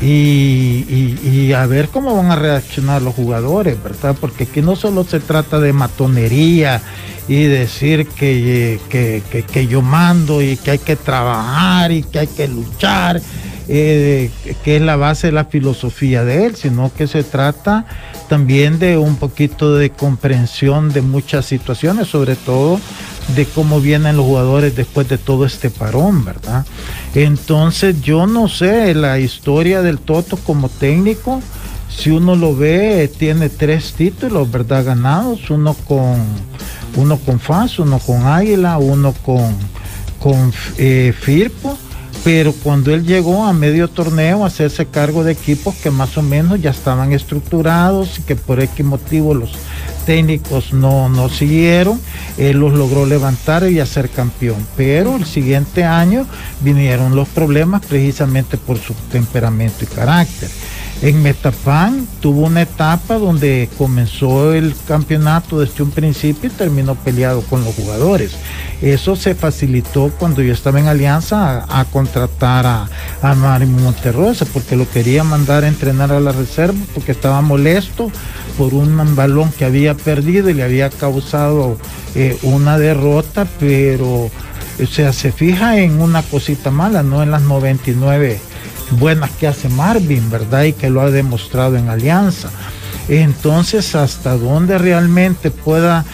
Y, a ver cómo van a reaccionar los jugadores, ¿verdad? Porque aquí no solo se trata de matonería y decir que, que, que yo mando y que hay que trabajar y que hay que luchar eh, que es la base de la filosofía de él, sino que se trata también de un poquito de comprensión de muchas situaciones, sobre todo de cómo vienen los jugadores después de todo este parón, ¿verdad? Entonces yo no sé, la historia del Toto como técnico, si uno lo ve, tiene tres títulos, ¿verdad? Ganados, uno con uno con FAS, uno con Águila, uno con, con eh, Firpo pero cuando él llegó a medio torneo a hacerse cargo de equipos que más o menos ya estaban estructurados y que por X motivo los técnicos no, no siguieron, él los logró levantar y hacer campeón. Pero el siguiente año vinieron los problemas precisamente por su temperamento y carácter. En Metapan tuvo una etapa donde comenzó el campeonato desde un principio y terminó peleado con los jugadores. Eso se facilitó cuando yo estaba en Alianza a, contratar a, a Monterrosa porque lo quería mandar a entrenar a la reserva porque estaba molesto por un balón que había perdido y le había causado eh, una derrota, pero o sea, se fija en una cosita mala, no en las 99 buenas que hace Marvin, ¿verdad? Y que lo ha demostrado en Alianza. Entonces, hasta dónde realmente pueda...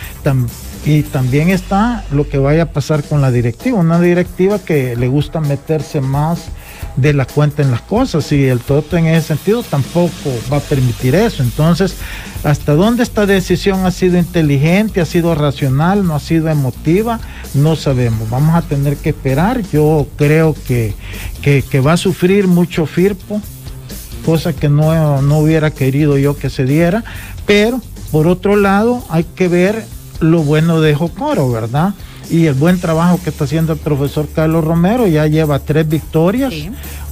y también está lo que vaya a pasar con la directiva, una directiva que le gusta meterse más de la cuenta en las cosas y el Toto en ese sentido tampoco va a permitir eso. Entonces, ¿hasta dónde esta decisión ha sido inteligente, ha sido racional, no ha sido emotiva? No sabemos. Vamos a tener que esperar. Yo creo que, que, va a sufrir mucho Firpo, cosa que no, no hubiera querido yo que se diera, pero por otro lado hay que ver lo bueno de Jocoro, ¿verdad? Y el buen trabajo que está haciendo el profesor Carlos Romero. Ya lleva tres victorias,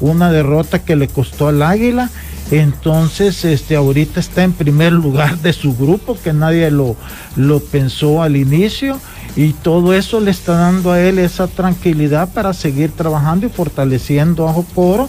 una derrota que le costó al Águila. Entonces, este, ahorita está en primer lugar de su grupo, que nadie lo, lo pensó al inicio. Y todo eso le está dando a él esa tranquilidad para seguir trabajando y fortaleciendo a Jocoro,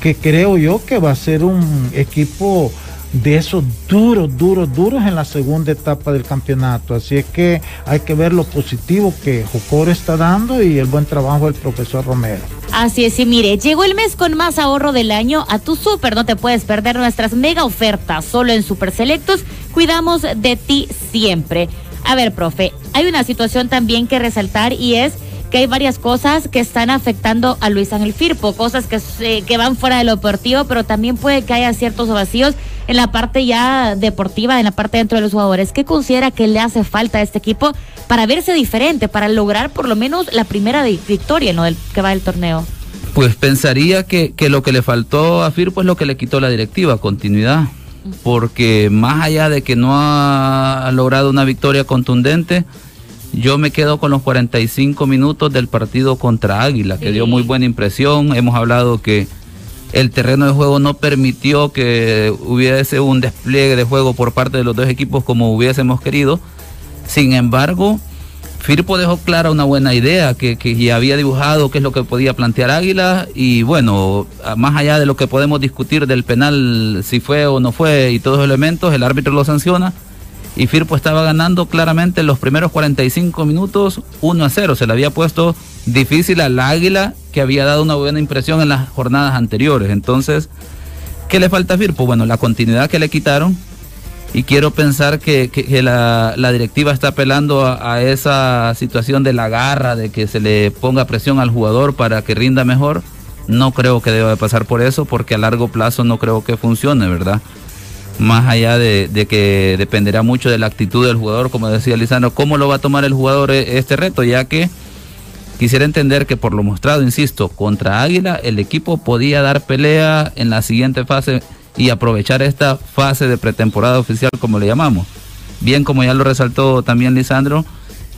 que creo yo que va a ser un equipo de esos duros, duros, duros en la segunda etapa del campeonato. Así es que hay que ver lo positivo que Jocoro está dando y el buen trabajo del profesor Romero. Así es, y mire, llegó el mes con más ahorro del año a tu súper. No te puedes perder nuestras mega ofertas. Solo en Super Selectos cuidamos de ti siempre. A ver, profe, hay una situación también que resaltar y es que hay varias cosas que están afectando a Luis Ángel Firpo, cosas que, que van fuera de lo deportivo, pero también puede que haya ciertos vacíos en la parte ya deportiva, en la parte dentro de los jugadores. ¿Qué considera que le hace falta a este equipo para verse diferente, para lograr por lo menos la primera victoria ¿no? del, que va del torneo? Pues pensaría que, que lo que le faltó a Firpo es lo que le quitó la directiva, continuidad. Porque más allá de que no ha logrado una victoria contundente, yo me quedo con los 45 minutos del partido contra Águila, que dio muy buena impresión. Hemos hablado que el terreno de juego no permitió que hubiese un despliegue de juego por parte de los dos equipos como hubiésemos querido. Sin embargo, Firpo dejó clara una buena idea que, ya había dibujado qué es lo que podía plantear Águila y bueno, más allá de lo que podemos discutir del penal, si fue o no fue y todos los elementos, el árbitro lo sanciona y Firpo estaba ganando claramente en los primeros 45 minutos 1 a 0. Se le había puesto difícil al Águila que había dado una buena impresión en las jornadas anteriores. Entonces, ¿qué le falta a Firpo? Bueno, la continuidad que le quitaron y quiero pensar que, la, directiva está apelando a, esa situación de la garra, de que se le ponga presión al jugador para que rinda mejor. No creo que deba de pasar por eso porque a largo plazo no creo que funcione, ¿verdad? Más allá de, que dependerá mucho de la actitud del jugador, como decía Lizano, cómo lo va a tomar el jugador eh, este reto, ya que quisiera entender que por lo mostrado, insisto, contra Águila, el equipo podía dar pelea en la siguiente fase y aprovechar esta fase de pretemporada oficial, como le llamamos. Bien, como ya lo resaltó también Lisandro,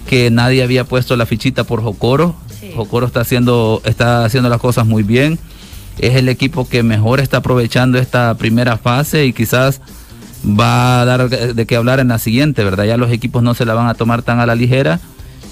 que nadie había puesto la fichita por Jocoro. Jocoro está haciendo, está haciendo las cosas muy bien. Es el equipo que mejor está aprovechando esta primera fase y quizás va a dar de qué hablar en la siguiente, ¿verdad? Ya los equipos no se la van a tomar tan a la ligera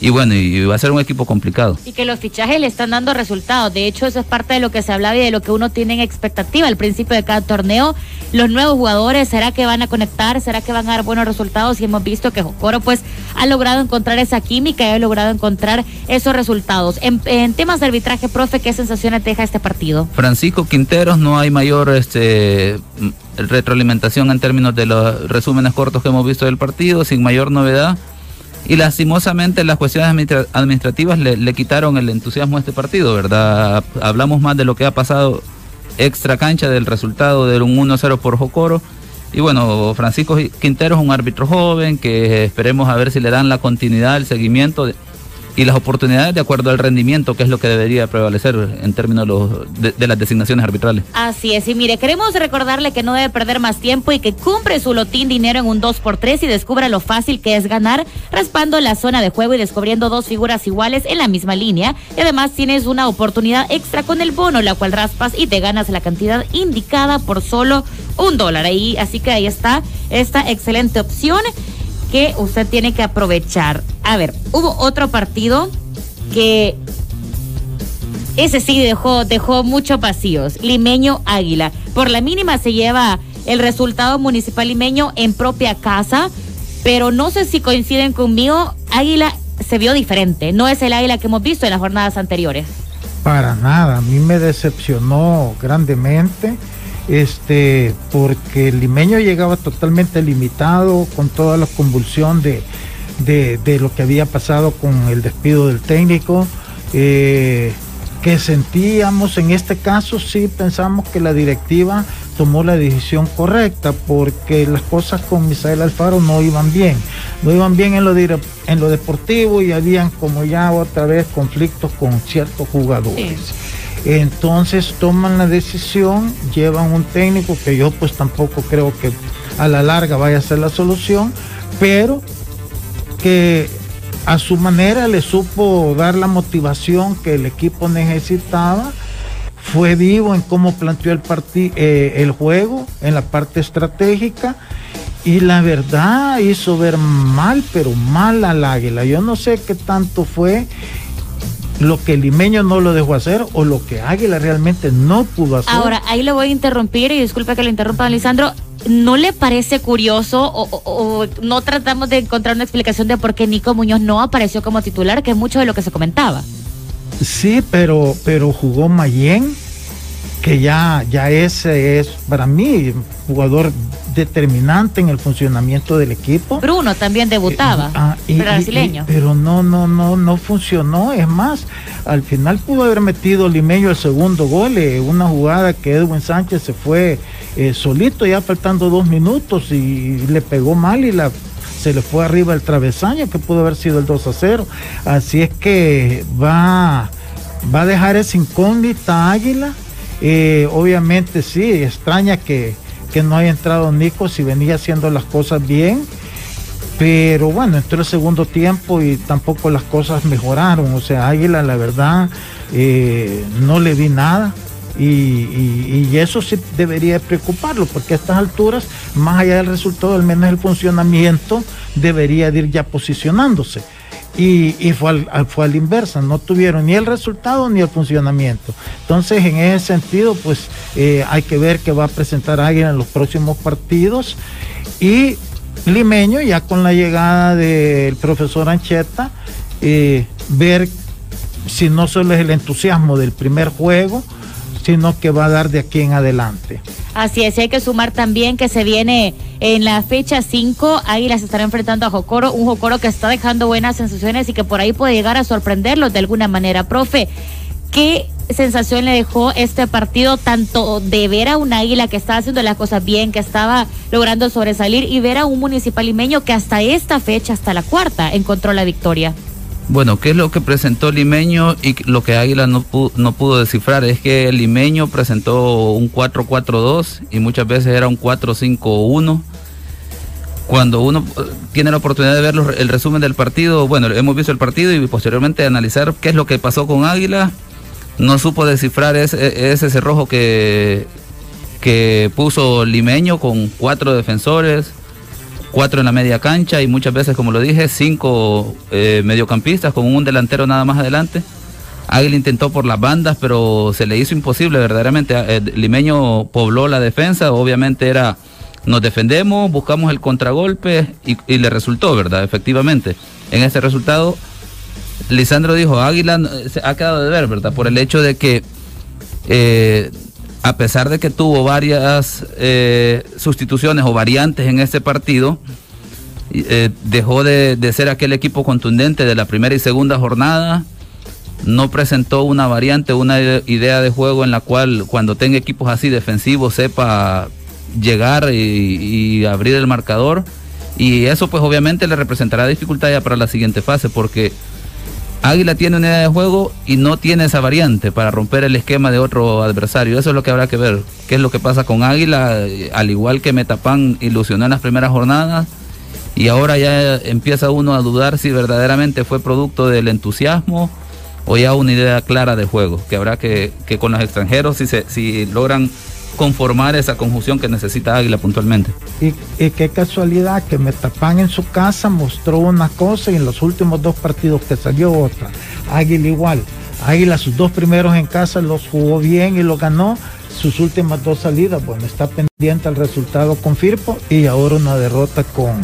y bueno, y va a ser un equipo complicado. Y que los fichajes le están dando resultados. De hecho, eso es parte de lo que se hablaba y de lo que uno tiene en expectativa al principio de cada torneo. Los nuevos jugadores, ¿será que van a conectar? ¿Será que van a dar buenos resultados? Y hemos visto que Jocoro pues ha logrado encontrar esa química y ha logrado encontrar esos resultados. En, temas de arbitraje, profe, ¿qué sensaciones deja este partido? Francisco Quinteros, no hay mayor este retroalimentación en términos de los resúmenes cortos que hemos visto del partido, sin mayor novedad y lastimosamente las cuestiones administrativas le, quitaron el entusiasmo a este partido, ¿verdad? Hablamos más de lo que ha pasado extra cancha del resultado de un 1-0 por Jocoro. Y bueno, Francisco Quintero es un árbitro joven que esperemos a ver si le dan la continuidad, el seguimiento. De, y las oportunidades de acuerdo al rendimiento, que es lo que debería prevalecer en términos de, las designaciones arbitrales. Así es, y mire, queremos recordarle que no debe perder más tiempo y que cumple su lotín dinero en un 2x3 y descubra lo fácil que es ganar, raspando la zona de juego y descubriendo dos figuras iguales en la misma línea. Y además tienes una oportunidad extra con el bono, la cual raspas y te ganas la cantidad indicada por solo un dólar. Ahí, así que ahí está esta excelente opción que usted tiene que aprovechar. A ver, hubo otro partido que ese sí dejó, dejó muchos vacíos. Limeño Águila. Por la mínima se lleva el resultado municipal limeño en propia casa, pero no sé si coinciden conmigo. Águila se vio diferente. No es el Águila que hemos visto en las jornadas anteriores. Para nada. A mí me decepcionó grandemente este, porque el limeño llegaba totalmente limitado con toda la convulsión de, de, lo que había pasado con el despido del técnico. Eh, que sentíamos en este caso, sí pensamos que la directiva tomó la decisión correcta porque las cosas con Misael Alfaro no iban bien, no iban bien en lo, en lo deportivo y habían como ya otra vez conflictos con ciertos jugadores. Entonces toman la decisión, llevan un técnico que yo pues tampoco creo que a la larga vaya a ser la solución, pero que a su manera le supo dar la motivación que el equipo necesitaba. Fue vivo en cómo planteó el, eh, el juego, en la parte estratégica. Y la verdad hizo ver mal, pero mal al águila. Yo no sé qué tanto fue lo que limeño no lo dejó hacer o lo que Águila realmente no pudo hacer. Ahora, ahí lo voy a interrumpir y disculpe que le interrumpa, Lisandro. ¿No le parece curioso o, no tratamos de encontrar una explicación de por qué Nico Muñoz no apareció como titular, que es mucho de lo que se comentaba? Sí, pero, pero jugó Mayen, que ya, ya ese es para mí jugador determinante en el funcionamiento del equipo. Bruno también debutaba, eh, ah, brasileño. pero no, no, no, no funcionó. Es más, al final pudo haber metido Limeño el segundo gol, eh, una jugada que Edwin Sánchez se fue eh, solito ya faltando dos minutos y le pegó mal y la se le fue arriba el travesaño que pudo haber sido el 2 a 0. Así es que va, va a dejar esa incógnita Águila. Obviamente sí, extraña que, que no haya entrado Nico si venía haciendo las cosas bien. Pero bueno, entró el segundo tiempo y tampoco las cosas mejoraron. O sea, Águila, la verdad, eh, no le vi nada. Y, eso sí debería preocuparlo, porque a estas alturas, más allá del resultado, al menos el funcionamiento debería de ir ya posicionándose y, fue, al, fue a la inversa, no tuvieron ni el resultado ni el funcionamiento. Entonces, en ese sentido, pues eh, hay que ver qué va a presentar alguien en los próximos partidos. Y Limeño, ya con la llegada del profesor Ancheta, eh, ver si no solo es el entusiasmo del primer juego, sino que va a dar de aquí en adelante. Así es, hay que sumar también que se viene en la fecha 5, Águilas estará enfrentando a Jocoro, un Jocoro que está dejando buenas sensaciones y que por ahí puede llegar a sorprenderlos de alguna manera. Profe, ¿qué sensación le dejó este partido tanto de ver a un águila que estaba haciendo las cosas bien, que estaba logrando sobresalir y ver a un municipal limeño que hasta esta fecha, hasta la cuarta, encontró la victoria? Bueno, ¿qué es lo que presentó Limeño y lo que Águila no pudo, no pudo descifrar? Es que Limeño presentó un 4-4-2 y muchas veces era un 4-5-1. cuando uno eh, tiene la oportunidad de ver el resumen del partido, bueno, hemos visto el partido y posteriormente analizar qué es lo que pasó con Águila, no supo descifrar ese, ese cerrojo que, que puso Limeño con cuatro defensores, cuatro en la media cancha y muchas veces, como lo dije, cinco eh, mediocampistas con un delantero nada más adelante. Águila intentó por las bandas, pero se le hizo imposible verdaderamente. Eh, Limeño pobló la defensa, obviamente era nos defendemos, buscamos el contragolpe y, le resultó, ¿verdad? Efectivamente. En ese resultado, Lisandro dijo, Águila eh, se ha quedado de ver, ¿verdad? Por el hecho de que a pesar de que tuvo varias eh, sustituciones o variantes en este partido, eh, dejó de, ser aquel equipo contundente de la primera y segunda jornada, no presentó una variante, una ide- idea de juego en la cual cuando tenga equipos así defensivos sepa llegar y, y abrir el marcador. Y eso pues obviamente le representará dificultad ya para la siguiente fase porque Águila tiene una idea de juego y no tiene esa variante para romper el esquema de otro adversario. Eso es lo que habrá que ver. ¿Qué es lo que pasa con Águila? Eh, Al igual que Metapan ilusionó en las primeras jornadas y ahora ya empieza uno a dudar si verdaderamente fue producto del entusiasmo o ya una idea clara de juego. Que habrá que, que con los extranjeros si, se, si logran conformar esa conjunción que necesita Águila puntualmente. Y, qué casualidad que Metapan en su casa mostró una cosa y en los últimos dos partidos que salió otra. Águila igual. Águila sus dos primeros en casa los jugó bien y los ganó. Sus últimas dos salidas, bueno, está pendiente el resultado con Firpo y ahora una derrota con,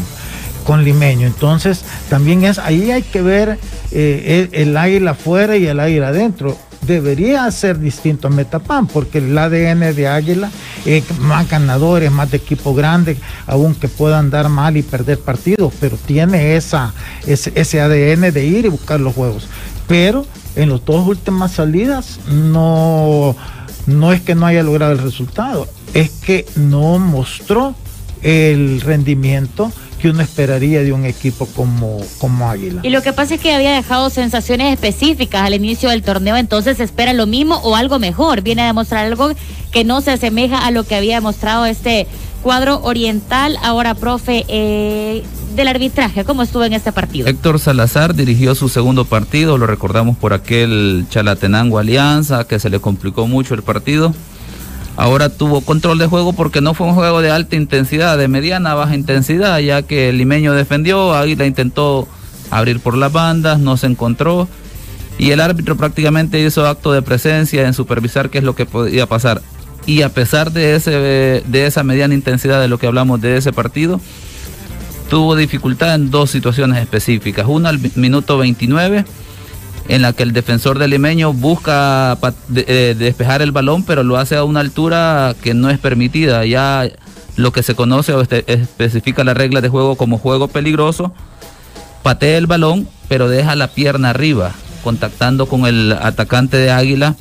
con Limeño. Entonces, también es, ahí hay que ver eh, el, el águila afuera y el águila adentro. Debería ser distinto a Metapan, porque el ADN de Águila es más ganadores, más de equipo grande, aunque puedan dar mal y perder partidos, pero tiene esa, ese, ADN de ir y buscar los juegos. Pero en las dos últimas salidas no, no es que no haya logrado el resultado, es que no mostró el rendimiento que uno esperaría de un equipo como, como Águila. Y lo que pasa es que había dejado sensaciones específicas al inicio del torneo, entonces se espera lo mismo o algo mejor. Viene a demostrar algo que no se asemeja a lo que había demostrado este cuadro oriental. Ahora, profe, eh, del arbitraje, ¿cómo estuvo en este partido? Héctor Salazar dirigió su segundo partido, lo recordamos por aquel Chalatenango Alianza, que se le complicó mucho el partido. Ahora tuvo control de juego porque no fue un juego de alta intensidad, de mediana a baja intensidad, ya que el limeño defendió, Águila intentó abrir por las bandas, no se encontró y el árbitro prácticamente hizo acto de presencia en supervisar qué es lo que podía pasar. Y a pesar de, ese, de esa mediana intensidad de lo que hablamos de ese partido, tuvo dificultad en dos situaciones específicas. Una al minuto 29 en la que el defensor del limeño busca de- eh, despejar el balón, pero lo hace a una altura que no es permitida. Ya lo que se conoce o este- especifica la regla de juego como juego peligroso, patea el balón, pero deja la pierna arriba, contactando con el atacante de Águila,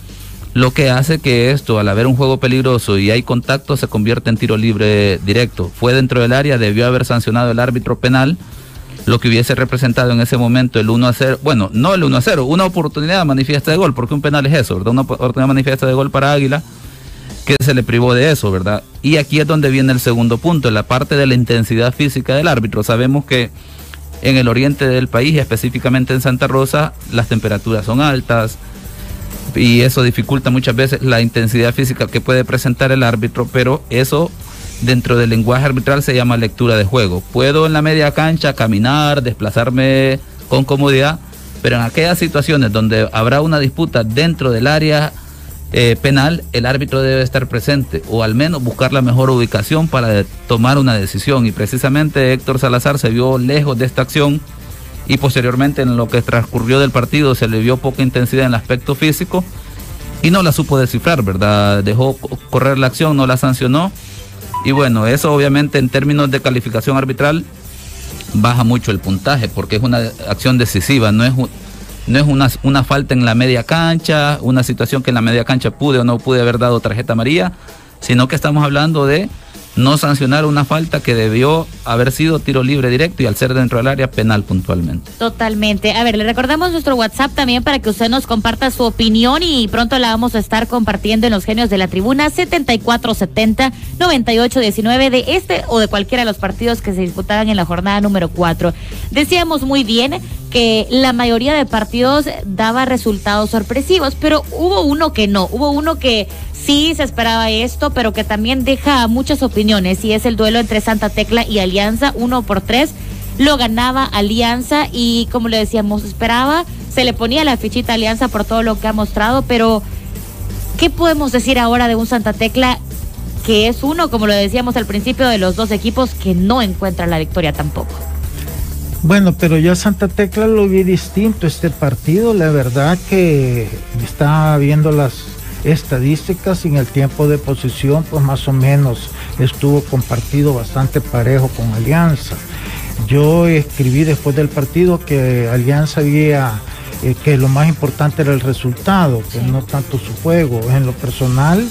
lo que hace que esto, al haber un juego peligroso y hay contacto, se convierte en tiro libre directo. Fue dentro del área, debió haber sancionado el árbitro penal lo que hubiese representado en ese momento el 1 a 0, bueno, no el 1 a 0, una oportunidad manifiesta de gol, porque un penal es eso, ¿verdad? Una oportunidad manifiesta de gol para Águila, que se le privó de eso, ¿verdad? Y aquí es donde viene el segundo punto, en la parte de la intensidad física del árbitro. Sabemos que en el oriente del país, específicamente en Santa Rosa, las temperaturas son altas y eso dificulta muchas veces la intensidad física que puede presentar el árbitro, pero eso dentro del lenguaje arbitral se llama lectura de juego. Puedo en la media cancha caminar, desplazarme con comodidad, pero en aquellas situaciones donde habrá una disputa dentro del área eh, penal, el árbitro debe estar presente o al menos buscar la mejor ubicación para tomar una decisión. Y precisamente Héctor Salazar se vio lejos de esta acción y posteriormente en lo que transcurrió del partido se le vio poca intensidad en el aspecto físico y no la supo descifrar, ¿verdad? Dejó co- correr la acción, no la sancionó. Y bueno, eso obviamente en términos de calificación arbitral baja mucho el puntaje porque es una acción decisiva, no es, no es una, una falta en la media cancha, una situación que en la media cancha pude o no pude haber dado tarjeta amarilla, sino que estamos hablando de no sancionar una falta que debió haber sido tiro libre directo y al ser dentro del área penal puntualmente. Totalmente. A ver, le recordamos nuestro WhatsApp también para que usted nos comparta su opinión y pronto la vamos a estar compartiendo en los genios de la tribuna 7470-9819 de este o de cualquiera de los partidos que se disputaban en la jornada número 4. Decíamos muy bien que la mayoría de partidos daba resultados sorpresivos, pero hubo uno que no, hubo uno que sí se esperaba esto, pero que también deja muchas opiniones y es el duelo entre Santa Tecla y Alianza, uno por tres. Lo ganaba Alianza y como le decíamos, esperaba, se le ponía la fichita Alianza por todo lo que ha mostrado, pero ¿qué podemos decir ahora de un Santa Tecla que es uno, como lo decíamos al principio, de los dos equipos que no encuentra la victoria tampoco? Bueno, pero yo a Santa Tecla lo vi distinto este partido. La verdad que estaba viendo las estadísticas y en el tiempo de posición, pues más o menos estuvo compartido bastante parejo con Alianza. Yo escribí después del partido que Alianza había eh, que lo más importante era el resultado, que no tanto su juego. En lo personal,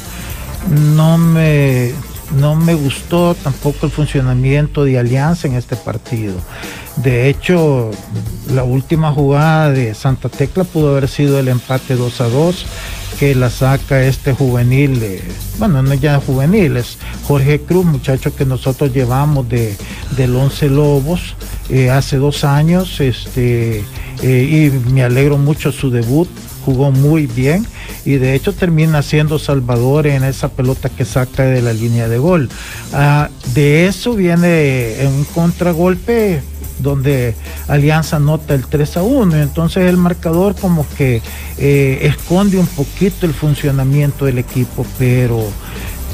no me no me gustó tampoco el funcionamiento de Alianza en este partido. De hecho, la última jugada de Santa Tecla pudo haber sido el empate 2 a 2 que la saca este juvenil, bueno, no ya juvenil, es Jorge Cruz, muchacho que nosotros llevamos de, del Once Lobos eh, hace dos años, este, eh, y me alegro mucho su debut jugó muy bien y de hecho termina siendo Salvador en esa pelota que saca de la línea de gol. Ah, de eso viene un contragolpe donde Alianza nota el 3 a 1. Entonces el marcador como que eh, esconde un poquito el funcionamiento del equipo, pero,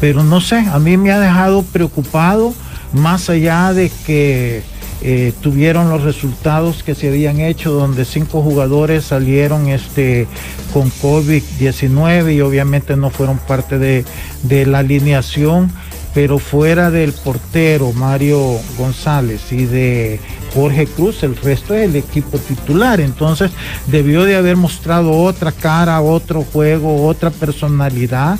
pero no sé, a mí me ha dejado preocupado más allá de que eh, tuvieron los resultados que se habían hecho donde cinco jugadores salieron este con COVID-19 y obviamente no fueron parte de, de, la alineación, pero fuera del portero Mario González y de Jorge Cruz, el resto es el equipo titular, entonces debió de haber mostrado otra cara, otro juego, otra personalidad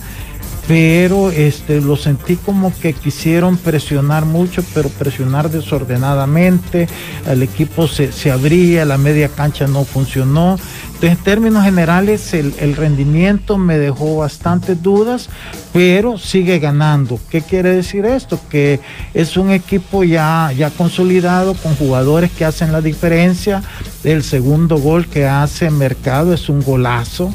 pero este, lo sentí como que quisieron presionar mucho, pero presionar desordenadamente, el equipo se, se abría, la media cancha no funcionó. Entonces, en términos generales, el, el, rendimiento me dejó bastantes dudas, pero sigue ganando. ¿Qué quiere decir esto? Que es un equipo ya, ya consolidado, con jugadores que hacen la diferencia. El segundo gol que hace Mercado es un golazo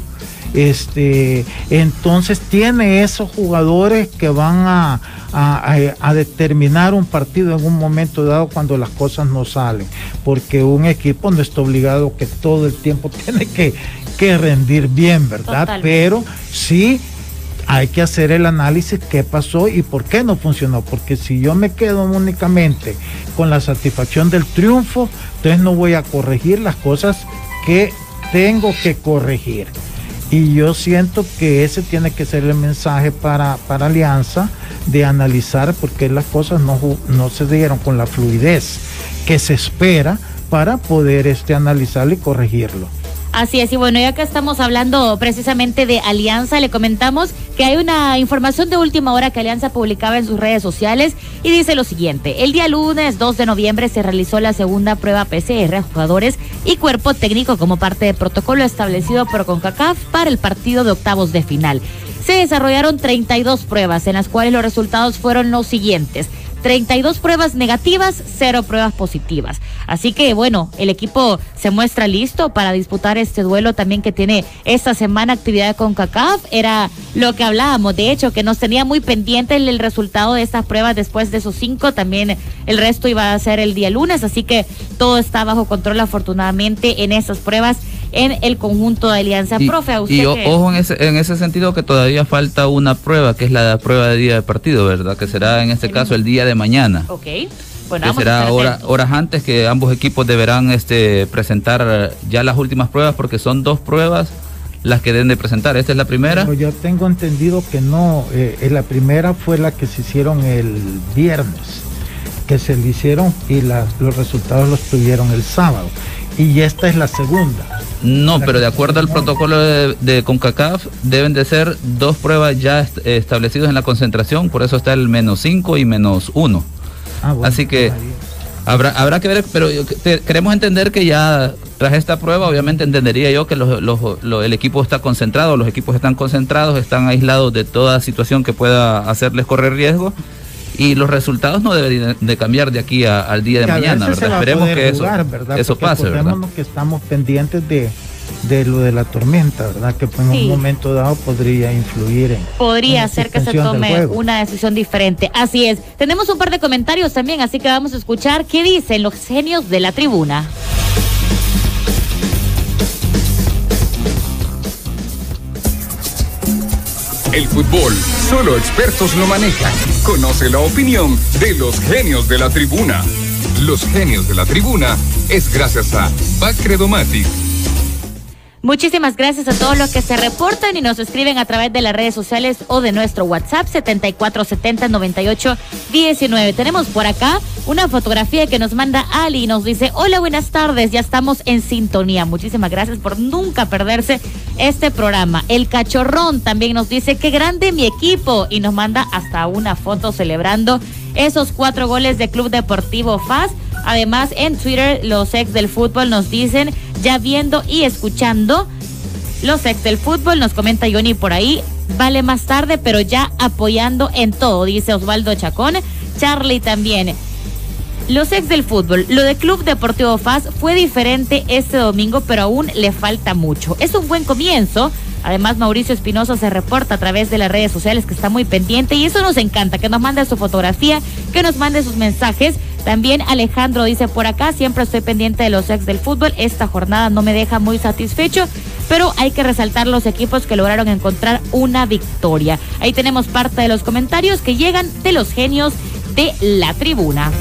este, entonces tiene esos jugadores que van a, determinar un partido en un momento dado cuando las cosas no salen, porque un equipo no está obligado que todo el tiempo (laughs) tiene que, rendir bien, ¿verdad? Pero sí hay que hacer el análisis qué pasó y por qué no funcionó. Porque si yo me quedo únicamente con la satisfacción del triunfo, entonces no voy a corregir las cosas que tengo que corregir. Y yo siento que ese tiene que ser el mensaje para, para Alianza de analizar por qué las cosas no, no se dieron con la fluidez que se espera para poder este, analizarlo y corregirlo. Así es, y bueno, ya que estamos hablando precisamente de Alianza, le comentamos que hay una información de última hora que Alianza publicaba en sus redes sociales y dice lo siguiente, el día lunes 2 de noviembre se realizó la segunda prueba PCR a jugadores y cuerpo técnico como parte del protocolo establecido por CONCACAF para el partido de octavos de final. Se desarrollaron 32 pruebas en las cuales los resultados fueron los siguientes. 32 pruebas negativas, cero pruebas positivas. Así que bueno, el equipo se muestra listo para disputar este duelo también que tiene esta semana actividad con CACAF. Era lo que hablábamos, de hecho, que nos tenía muy pendiente el, resultado de estas pruebas después de esos cinco. También el resto iba a ser el día lunes, así que todo está bajo control afortunadamente en esas pruebas en el conjunto de Alianza. Profe, usted y ojo en ese, en ese sentido que todavía falta una prueba, que es la prueba de día de partido, ¿verdad? Que será en este caso el día de mañana. Ok. Bueno, que será horas antes que ambos equipos deberán este, presentar ya las últimas pruebas porque son dos pruebas las que deben de presentar. Esta es la primera. yo tengo entendido que no. Eh, la primera fue la que se hicieron el viernes, que se le hicieron y los resultados los tuvieron el sábado. Y esta es la segunda. No, pero de acuerdo al protocolo de, CONCACAF, deben de ser dos pruebas ya establecidas en la concentración, por eso está el menos 5 y menos 1. Ah, Así que habrá, habrá que ver, pero queremos entender que ya tras esta prueba, obviamente entendería yo que el equipo está concentrado, los equipos están concentrados, están aislados de toda situación que pueda hacerles correr riesgo y los resultados no deberían de cambiar de aquí al día de mañana, ¿verdad? Esperemos que eso, eso pase, ¿verdad? que estamos pendientes de, de lo de la tormenta, ¿verdad? Que en un momento dado podría influir en. Podría ser que se tome una decisión diferente. Así es. Tenemos un par de comentarios también, así que vamos a escuchar qué dicen los genios de la tribuna. El fútbol, solo expertos lo manejan. Conoce la opinión de los genios de la tribuna. Los genios de la tribuna es gracias a Bacredomatic Muchísimas gracias a todos los que se reportan y nos escriben a través de las redes sociales o de nuestro WhatsApp 74709819. Tenemos por acá una fotografía que nos manda Ali y nos dice, hola, buenas tardes, ya estamos en sintonía. Muchísimas gracias por nunca perderse este programa. El cachorrón también nos dice, qué grande mi equipo y nos manda hasta una foto celebrando esos cuatro goles de Club Deportivo FAS. Además, en Twitter, los ex del fútbol nos dicen, ya viendo y escuchando, los ex del fútbol, nos comenta Johnny por ahí, vale más tarde, pero ya apoyando en todo, dice Osvaldo Chacón. Charlie también. Los ex del fútbol, lo de Club Deportivo FAS fue diferente este domingo, pero aún le falta mucho. Es un buen comienzo. Además, Mauricio Espinosa se reporta a través de las redes sociales que está muy pendiente y eso nos encanta, que nos mande su fotografía, que nos mande sus mensajes también Alejandro dice por acá, siempre estoy pendiente de los ex del fútbol. Esta jornada no me deja muy satisfecho, pero hay que resaltar los equipos que lograron encontrar una victoria. Ahí tenemos parte de los comentarios que llegan de los genios de la tribuna.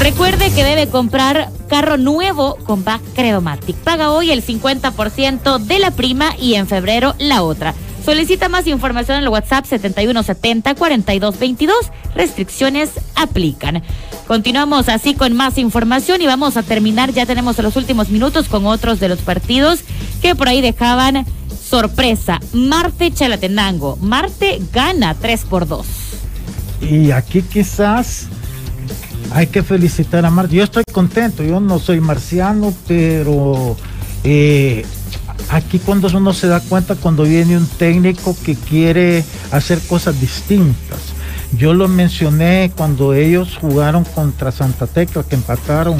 Recuerde que debe comprar carro nuevo con Back Credomatic. Paga hoy el 50% de la prima y en febrero la otra. Solicita más información en el WhatsApp 7170-4222. Restricciones aplican. Continuamos así con más información y vamos a terminar. Ya tenemos los últimos minutos con otros de los partidos que por ahí dejaban sorpresa. Marte Chalatenango. Marte gana 3 por 2. Y aquí quizás hay que felicitar a Marte. Yo estoy contento. Yo no soy marciano, pero eh, aquí cuando uno se da cuenta cuando viene un técnico que quiere hacer cosas distintas. Yo lo mencioné cuando ellos jugaron contra Santa Tecla, que empataron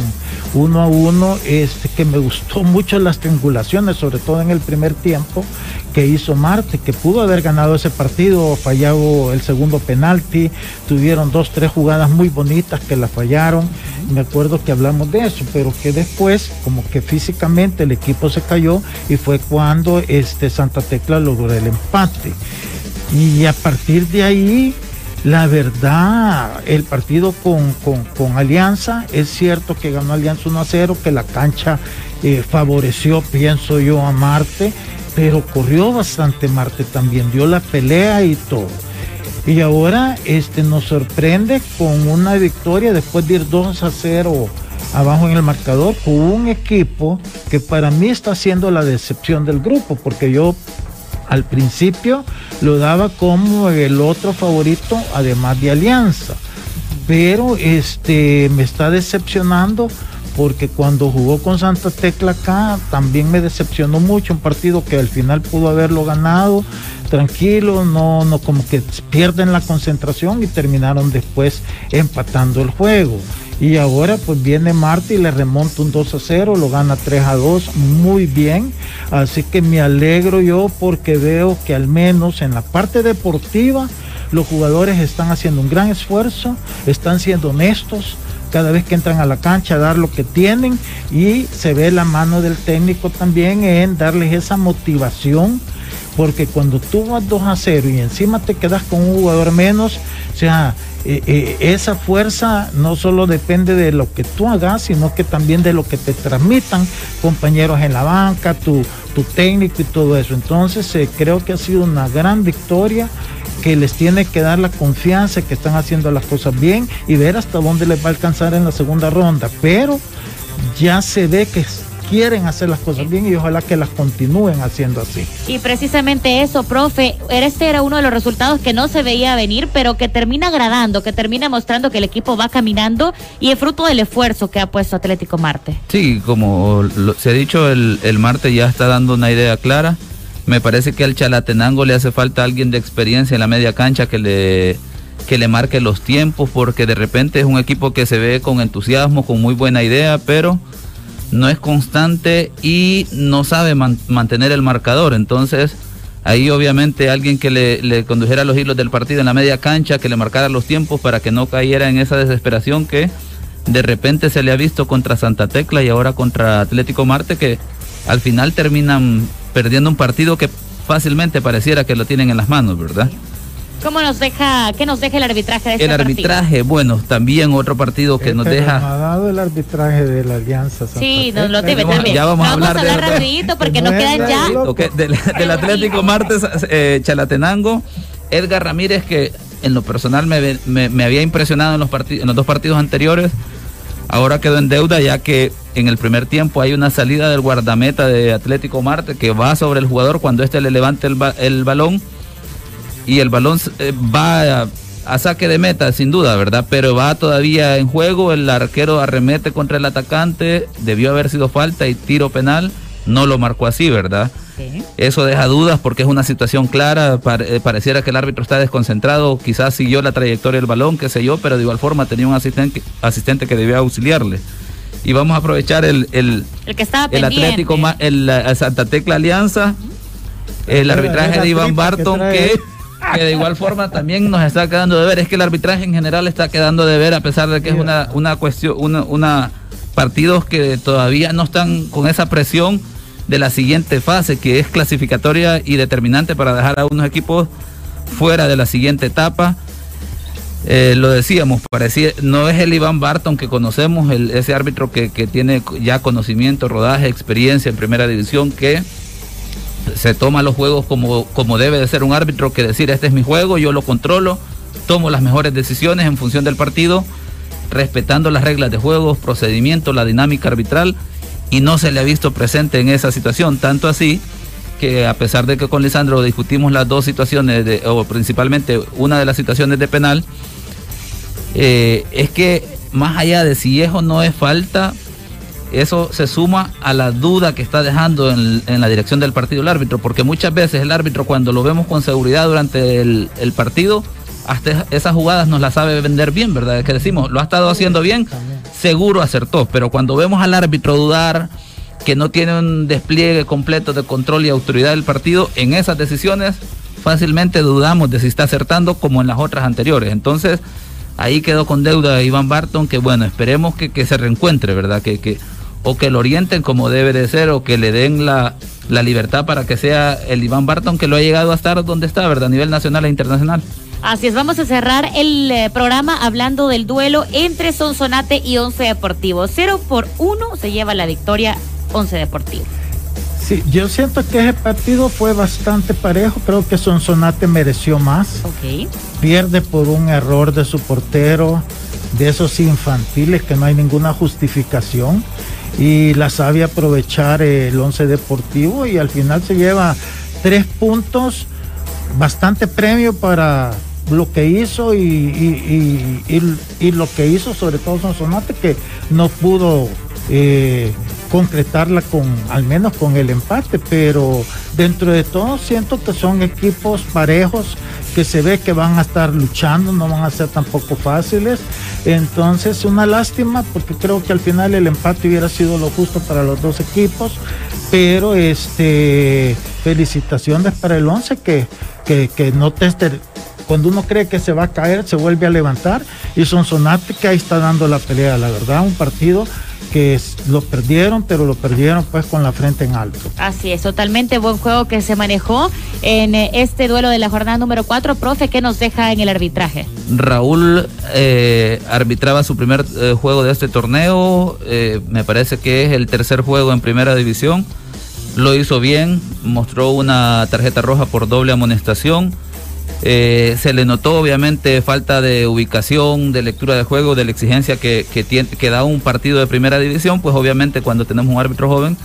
uno a uno, este, que me gustó mucho las triangulaciones, sobre todo en el primer tiempo, que hizo Marte, que pudo haber ganado ese partido, fallado el segundo penalti, tuvieron dos, tres jugadas muy bonitas que la fallaron, me acuerdo que hablamos de eso, pero que después, como que físicamente el equipo se cayó y fue cuando este Santa Tecla logró el empate. Y a partir de ahí, la verdad, el partido con, con, Alianza, es cierto que ganó Alianza 1 a 0, que la cancha eh, favoreció, pienso yo, a Marte pero corrió bastante Marte también, dio la pelea y todo. Y ahora este, nos sorprende con una victoria después de ir 2 a 0 abajo en el marcador con un equipo que para mí está siendo la decepción del grupo, porque yo al principio lo daba como el otro favorito, además de Alianza. Pero este me está decepcionando porque cuando jugó con Santa Tecla acá también me decepcionó mucho, un partido que al final pudo haberlo ganado, tranquilo, no, no como que pierden la concentración y terminaron después empatando el juego. Y ahora pues viene Marte y le remonta un 2 a 0, lo gana 3 a 2, muy bien. Así que me alegro yo porque veo que al menos en la parte deportiva los jugadores están haciendo un gran esfuerzo, están siendo honestos, cada vez que entran a la cancha, dar lo que tienen y se ve la mano del técnico también en darles esa motivación, porque cuando tú vas 2 a 0 y encima te quedas con un jugador menos, o sea, eh, eh, esa fuerza no solo depende de lo que tú hagas, sino que también de lo que te transmitan compañeros en la banca, tu, tu técnico y todo eso. Entonces eh, creo que ha sido una gran victoria que les tiene que dar la confianza que están haciendo las cosas bien y ver hasta dónde les va a alcanzar en la segunda ronda. Pero ya se ve que quieren hacer las cosas bien y ojalá que las continúen haciendo así. Y precisamente eso, profe, este era uno de los resultados que no se veía venir, pero que termina agradando, que termina mostrando que el equipo va caminando y es fruto del esfuerzo que ha puesto Atlético Marte. Sí, como se ha dicho, el, el Marte ya está dando una idea clara. Me parece que al Chalatenango le hace falta alguien de experiencia en la media cancha que le que le marque los tiempos, porque de repente es un equipo que se ve con entusiasmo, con muy buena idea, pero no es constante y no sabe mantener el marcador. Entonces, ahí obviamente alguien que le, le, condujera los hilos del partido en la media cancha, que le marcara los tiempos para que no cayera en esa desesperación que de repente se le ha visto contra Santa Tecla y ahora contra Atlético Marte, que al final terminan perdiendo un partido que fácilmente pareciera que lo tienen en las manos, ¿verdad? ¿Cómo nos deja, qué nos deja el arbitraje de este El arbitraje, bueno, también otro partido que nos deja. ha dado el arbitraje de la Alianza. sí, nos lo debe también. Ya vamos, a hablar, de rapidito porque nos quedan ya. (laughs) del, Atlético Martes eh, Chalatenango, Edgar Ramírez que en lo personal me, me, había impresionado en los, en los dos partidos anteriores. Ahora quedó en deuda ya que en el primer tiempo hay una salida del guardameta de Atlético Marte que va sobre el jugador cuando éste le levanta el, balón y el balón eh, va a, saque de meta, sin duda, ¿verdad? Pero va todavía en juego, el arquero arremete contra el atacante, debió haber sido falta y tiro penal, no lo marcó así, ¿verdad? Eso deja dudas porque es una situación clara, eh, pareciera que el árbitro está desconcentrado, quizás siguió la trayectoria del balón, qué sé yo, pero de igual forma tenía un asistente, asistente que debía auxiliarle. Y vamos a aprovechar el, el, que estaba el Atlético, el, Santa Tecla Alianza, el arbitraje de Iván Barton que que de igual forma también nos está quedando de ver. Es que el arbitraje en general está quedando de ver, a pesar de que es una, una cuestión, una, una partidos que todavía no están con esa presión de la siguiente fase, que es clasificatoria y determinante para dejar a unos equipos fuera de la siguiente etapa. Eh, lo decíamos, parecía, no es el Iván Barton que conocemos, ese árbitro que, que tiene ya conocimiento, rodaje, experiencia en primera división, que se toma los juegos como, como debe de ser un árbitro, que decir, este es mi juego, yo lo controlo, tomo las mejores decisiones en función del partido, respetando las reglas de juego, procedimiento, la dinámica arbitral, y no se le ha visto presente en esa situación, tanto así que a pesar de que con Lisandro discutimos las dos situaciones, de, o principalmente una de las situaciones de penal, eh, es que más allá de si es o no es falta, eso se suma a la duda que está dejando en, la dirección del partido el árbitro, porque muchas veces el árbitro cuando lo vemos con seguridad durante el, partido, hasta esas jugadas nos las sabe vender bien, ¿verdad? Es que decimos, lo ha estado haciendo bien, seguro acertó, pero cuando vemos al árbitro dudar, que no tiene un despliegue completo de control y autoridad del partido, en esas decisiones fácilmente dudamos de si está acertando como en las otras anteriores. Entonces, ahí quedó con deuda Iván Barton, que bueno, esperemos que, que se reencuentre, ¿verdad? Que, que o que lo orienten como debe de ser o que le den la, libertad para que sea el Iván Barton que lo ha llegado a estar donde está, ¿verdad? A nivel nacional e internacional. Así es, vamos a cerrar el eh, programa hablando del duelo entre Sonsonate y Once Deportivo. Cero por uno se lleva la victoria Once Deportivo. Sí, yo siento que ese partido fue bastante parejo. Creo que Sonsonate mereció más. Ok. Pierde por un error de su portero, de esos infantiles que no hay ninguna justificación y la sabe aprovechar el once deportivo y al final se lleva tres puntos, bastante premio para lo que hizo y, lo que hizo sobre todo Sonsonate que no pudo eh, concretarla con al menos con el empate pero dentro de todo siento que son equipos parejos que se ve que van a estar luchando, no van a ser tampoco fáciles. Entonces, una lástima porque creo que al final el empate hubiera sido lo justo para los dos equipos, pero este felicitaciones para el 11 que, que, que no te cuando uno cree que se va a caer, se vuelve a levantar y Sonsonate que ahí está dando la pelea, la verdad, un partido que lo perdieron, pero lo perdieron pues con la frente en alto. Así es, totalmente buen juego que se manejó en eh, este duelo de la jornada número 4. Profe, ¿qué nos deja en el arbitraje? Raúl eh, arbitraba su primer eh, juego de este torneo, me parece que es el tercer juego en primera división. Lo hizo bien, mostró una tarjeta roja por doble amonestación Eh, se le notó obviamente falta de ubicación, de lectura de juego, de la exigencia que, que, que da un partido de primera división, pues obviamente cuando tenemos un árbitro joven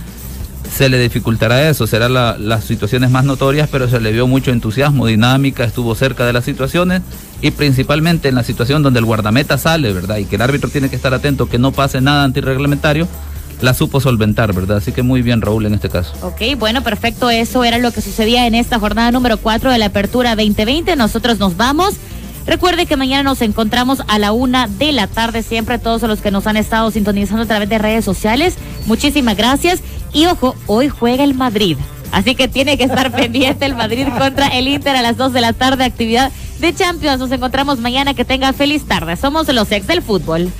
se le dificultará eso, serán las situaciones más notorias, pero se le vio mucho entusiasmo, dinámica, estuvo cerca de las situaciones y principalmente en la situación donde el guardameta sale, ¿verdad? Y que el árbitro tiene que estar atento que no pase nada antirreglamentario, la supo solventar, ¿verdad? Así que muy bien Raúl en este caso. Ok, bueno, perfecto, eso era lo que sucedía en esta jornada número 4 de la Apertura 2020, nosotros nos vamos. Recuerde que mañana nos encontramos a la una de la tarde, siempre todos los que nos han estado sintonizando a través de redes sociales. Muchísimas gracias. Y ojo, hoy juega el Madrid. Así que tiene que estar (laughs) pendiente el Madrid contra el Inter a las 2 de la tarde, actividad de Champions. Nos encontramos mañana. Que tenga feliz tarde. Somos los ex del fútbol.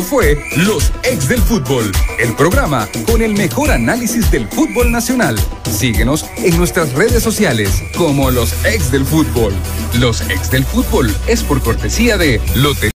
Esto fue Los Ex del Fútbol, el programa con el mejor análisis del fútbol nacional. Síguenos en nuestras redes sociales como Los Ex del Fútbol. Los Ex del Fútbol es por cortesía de Lotería.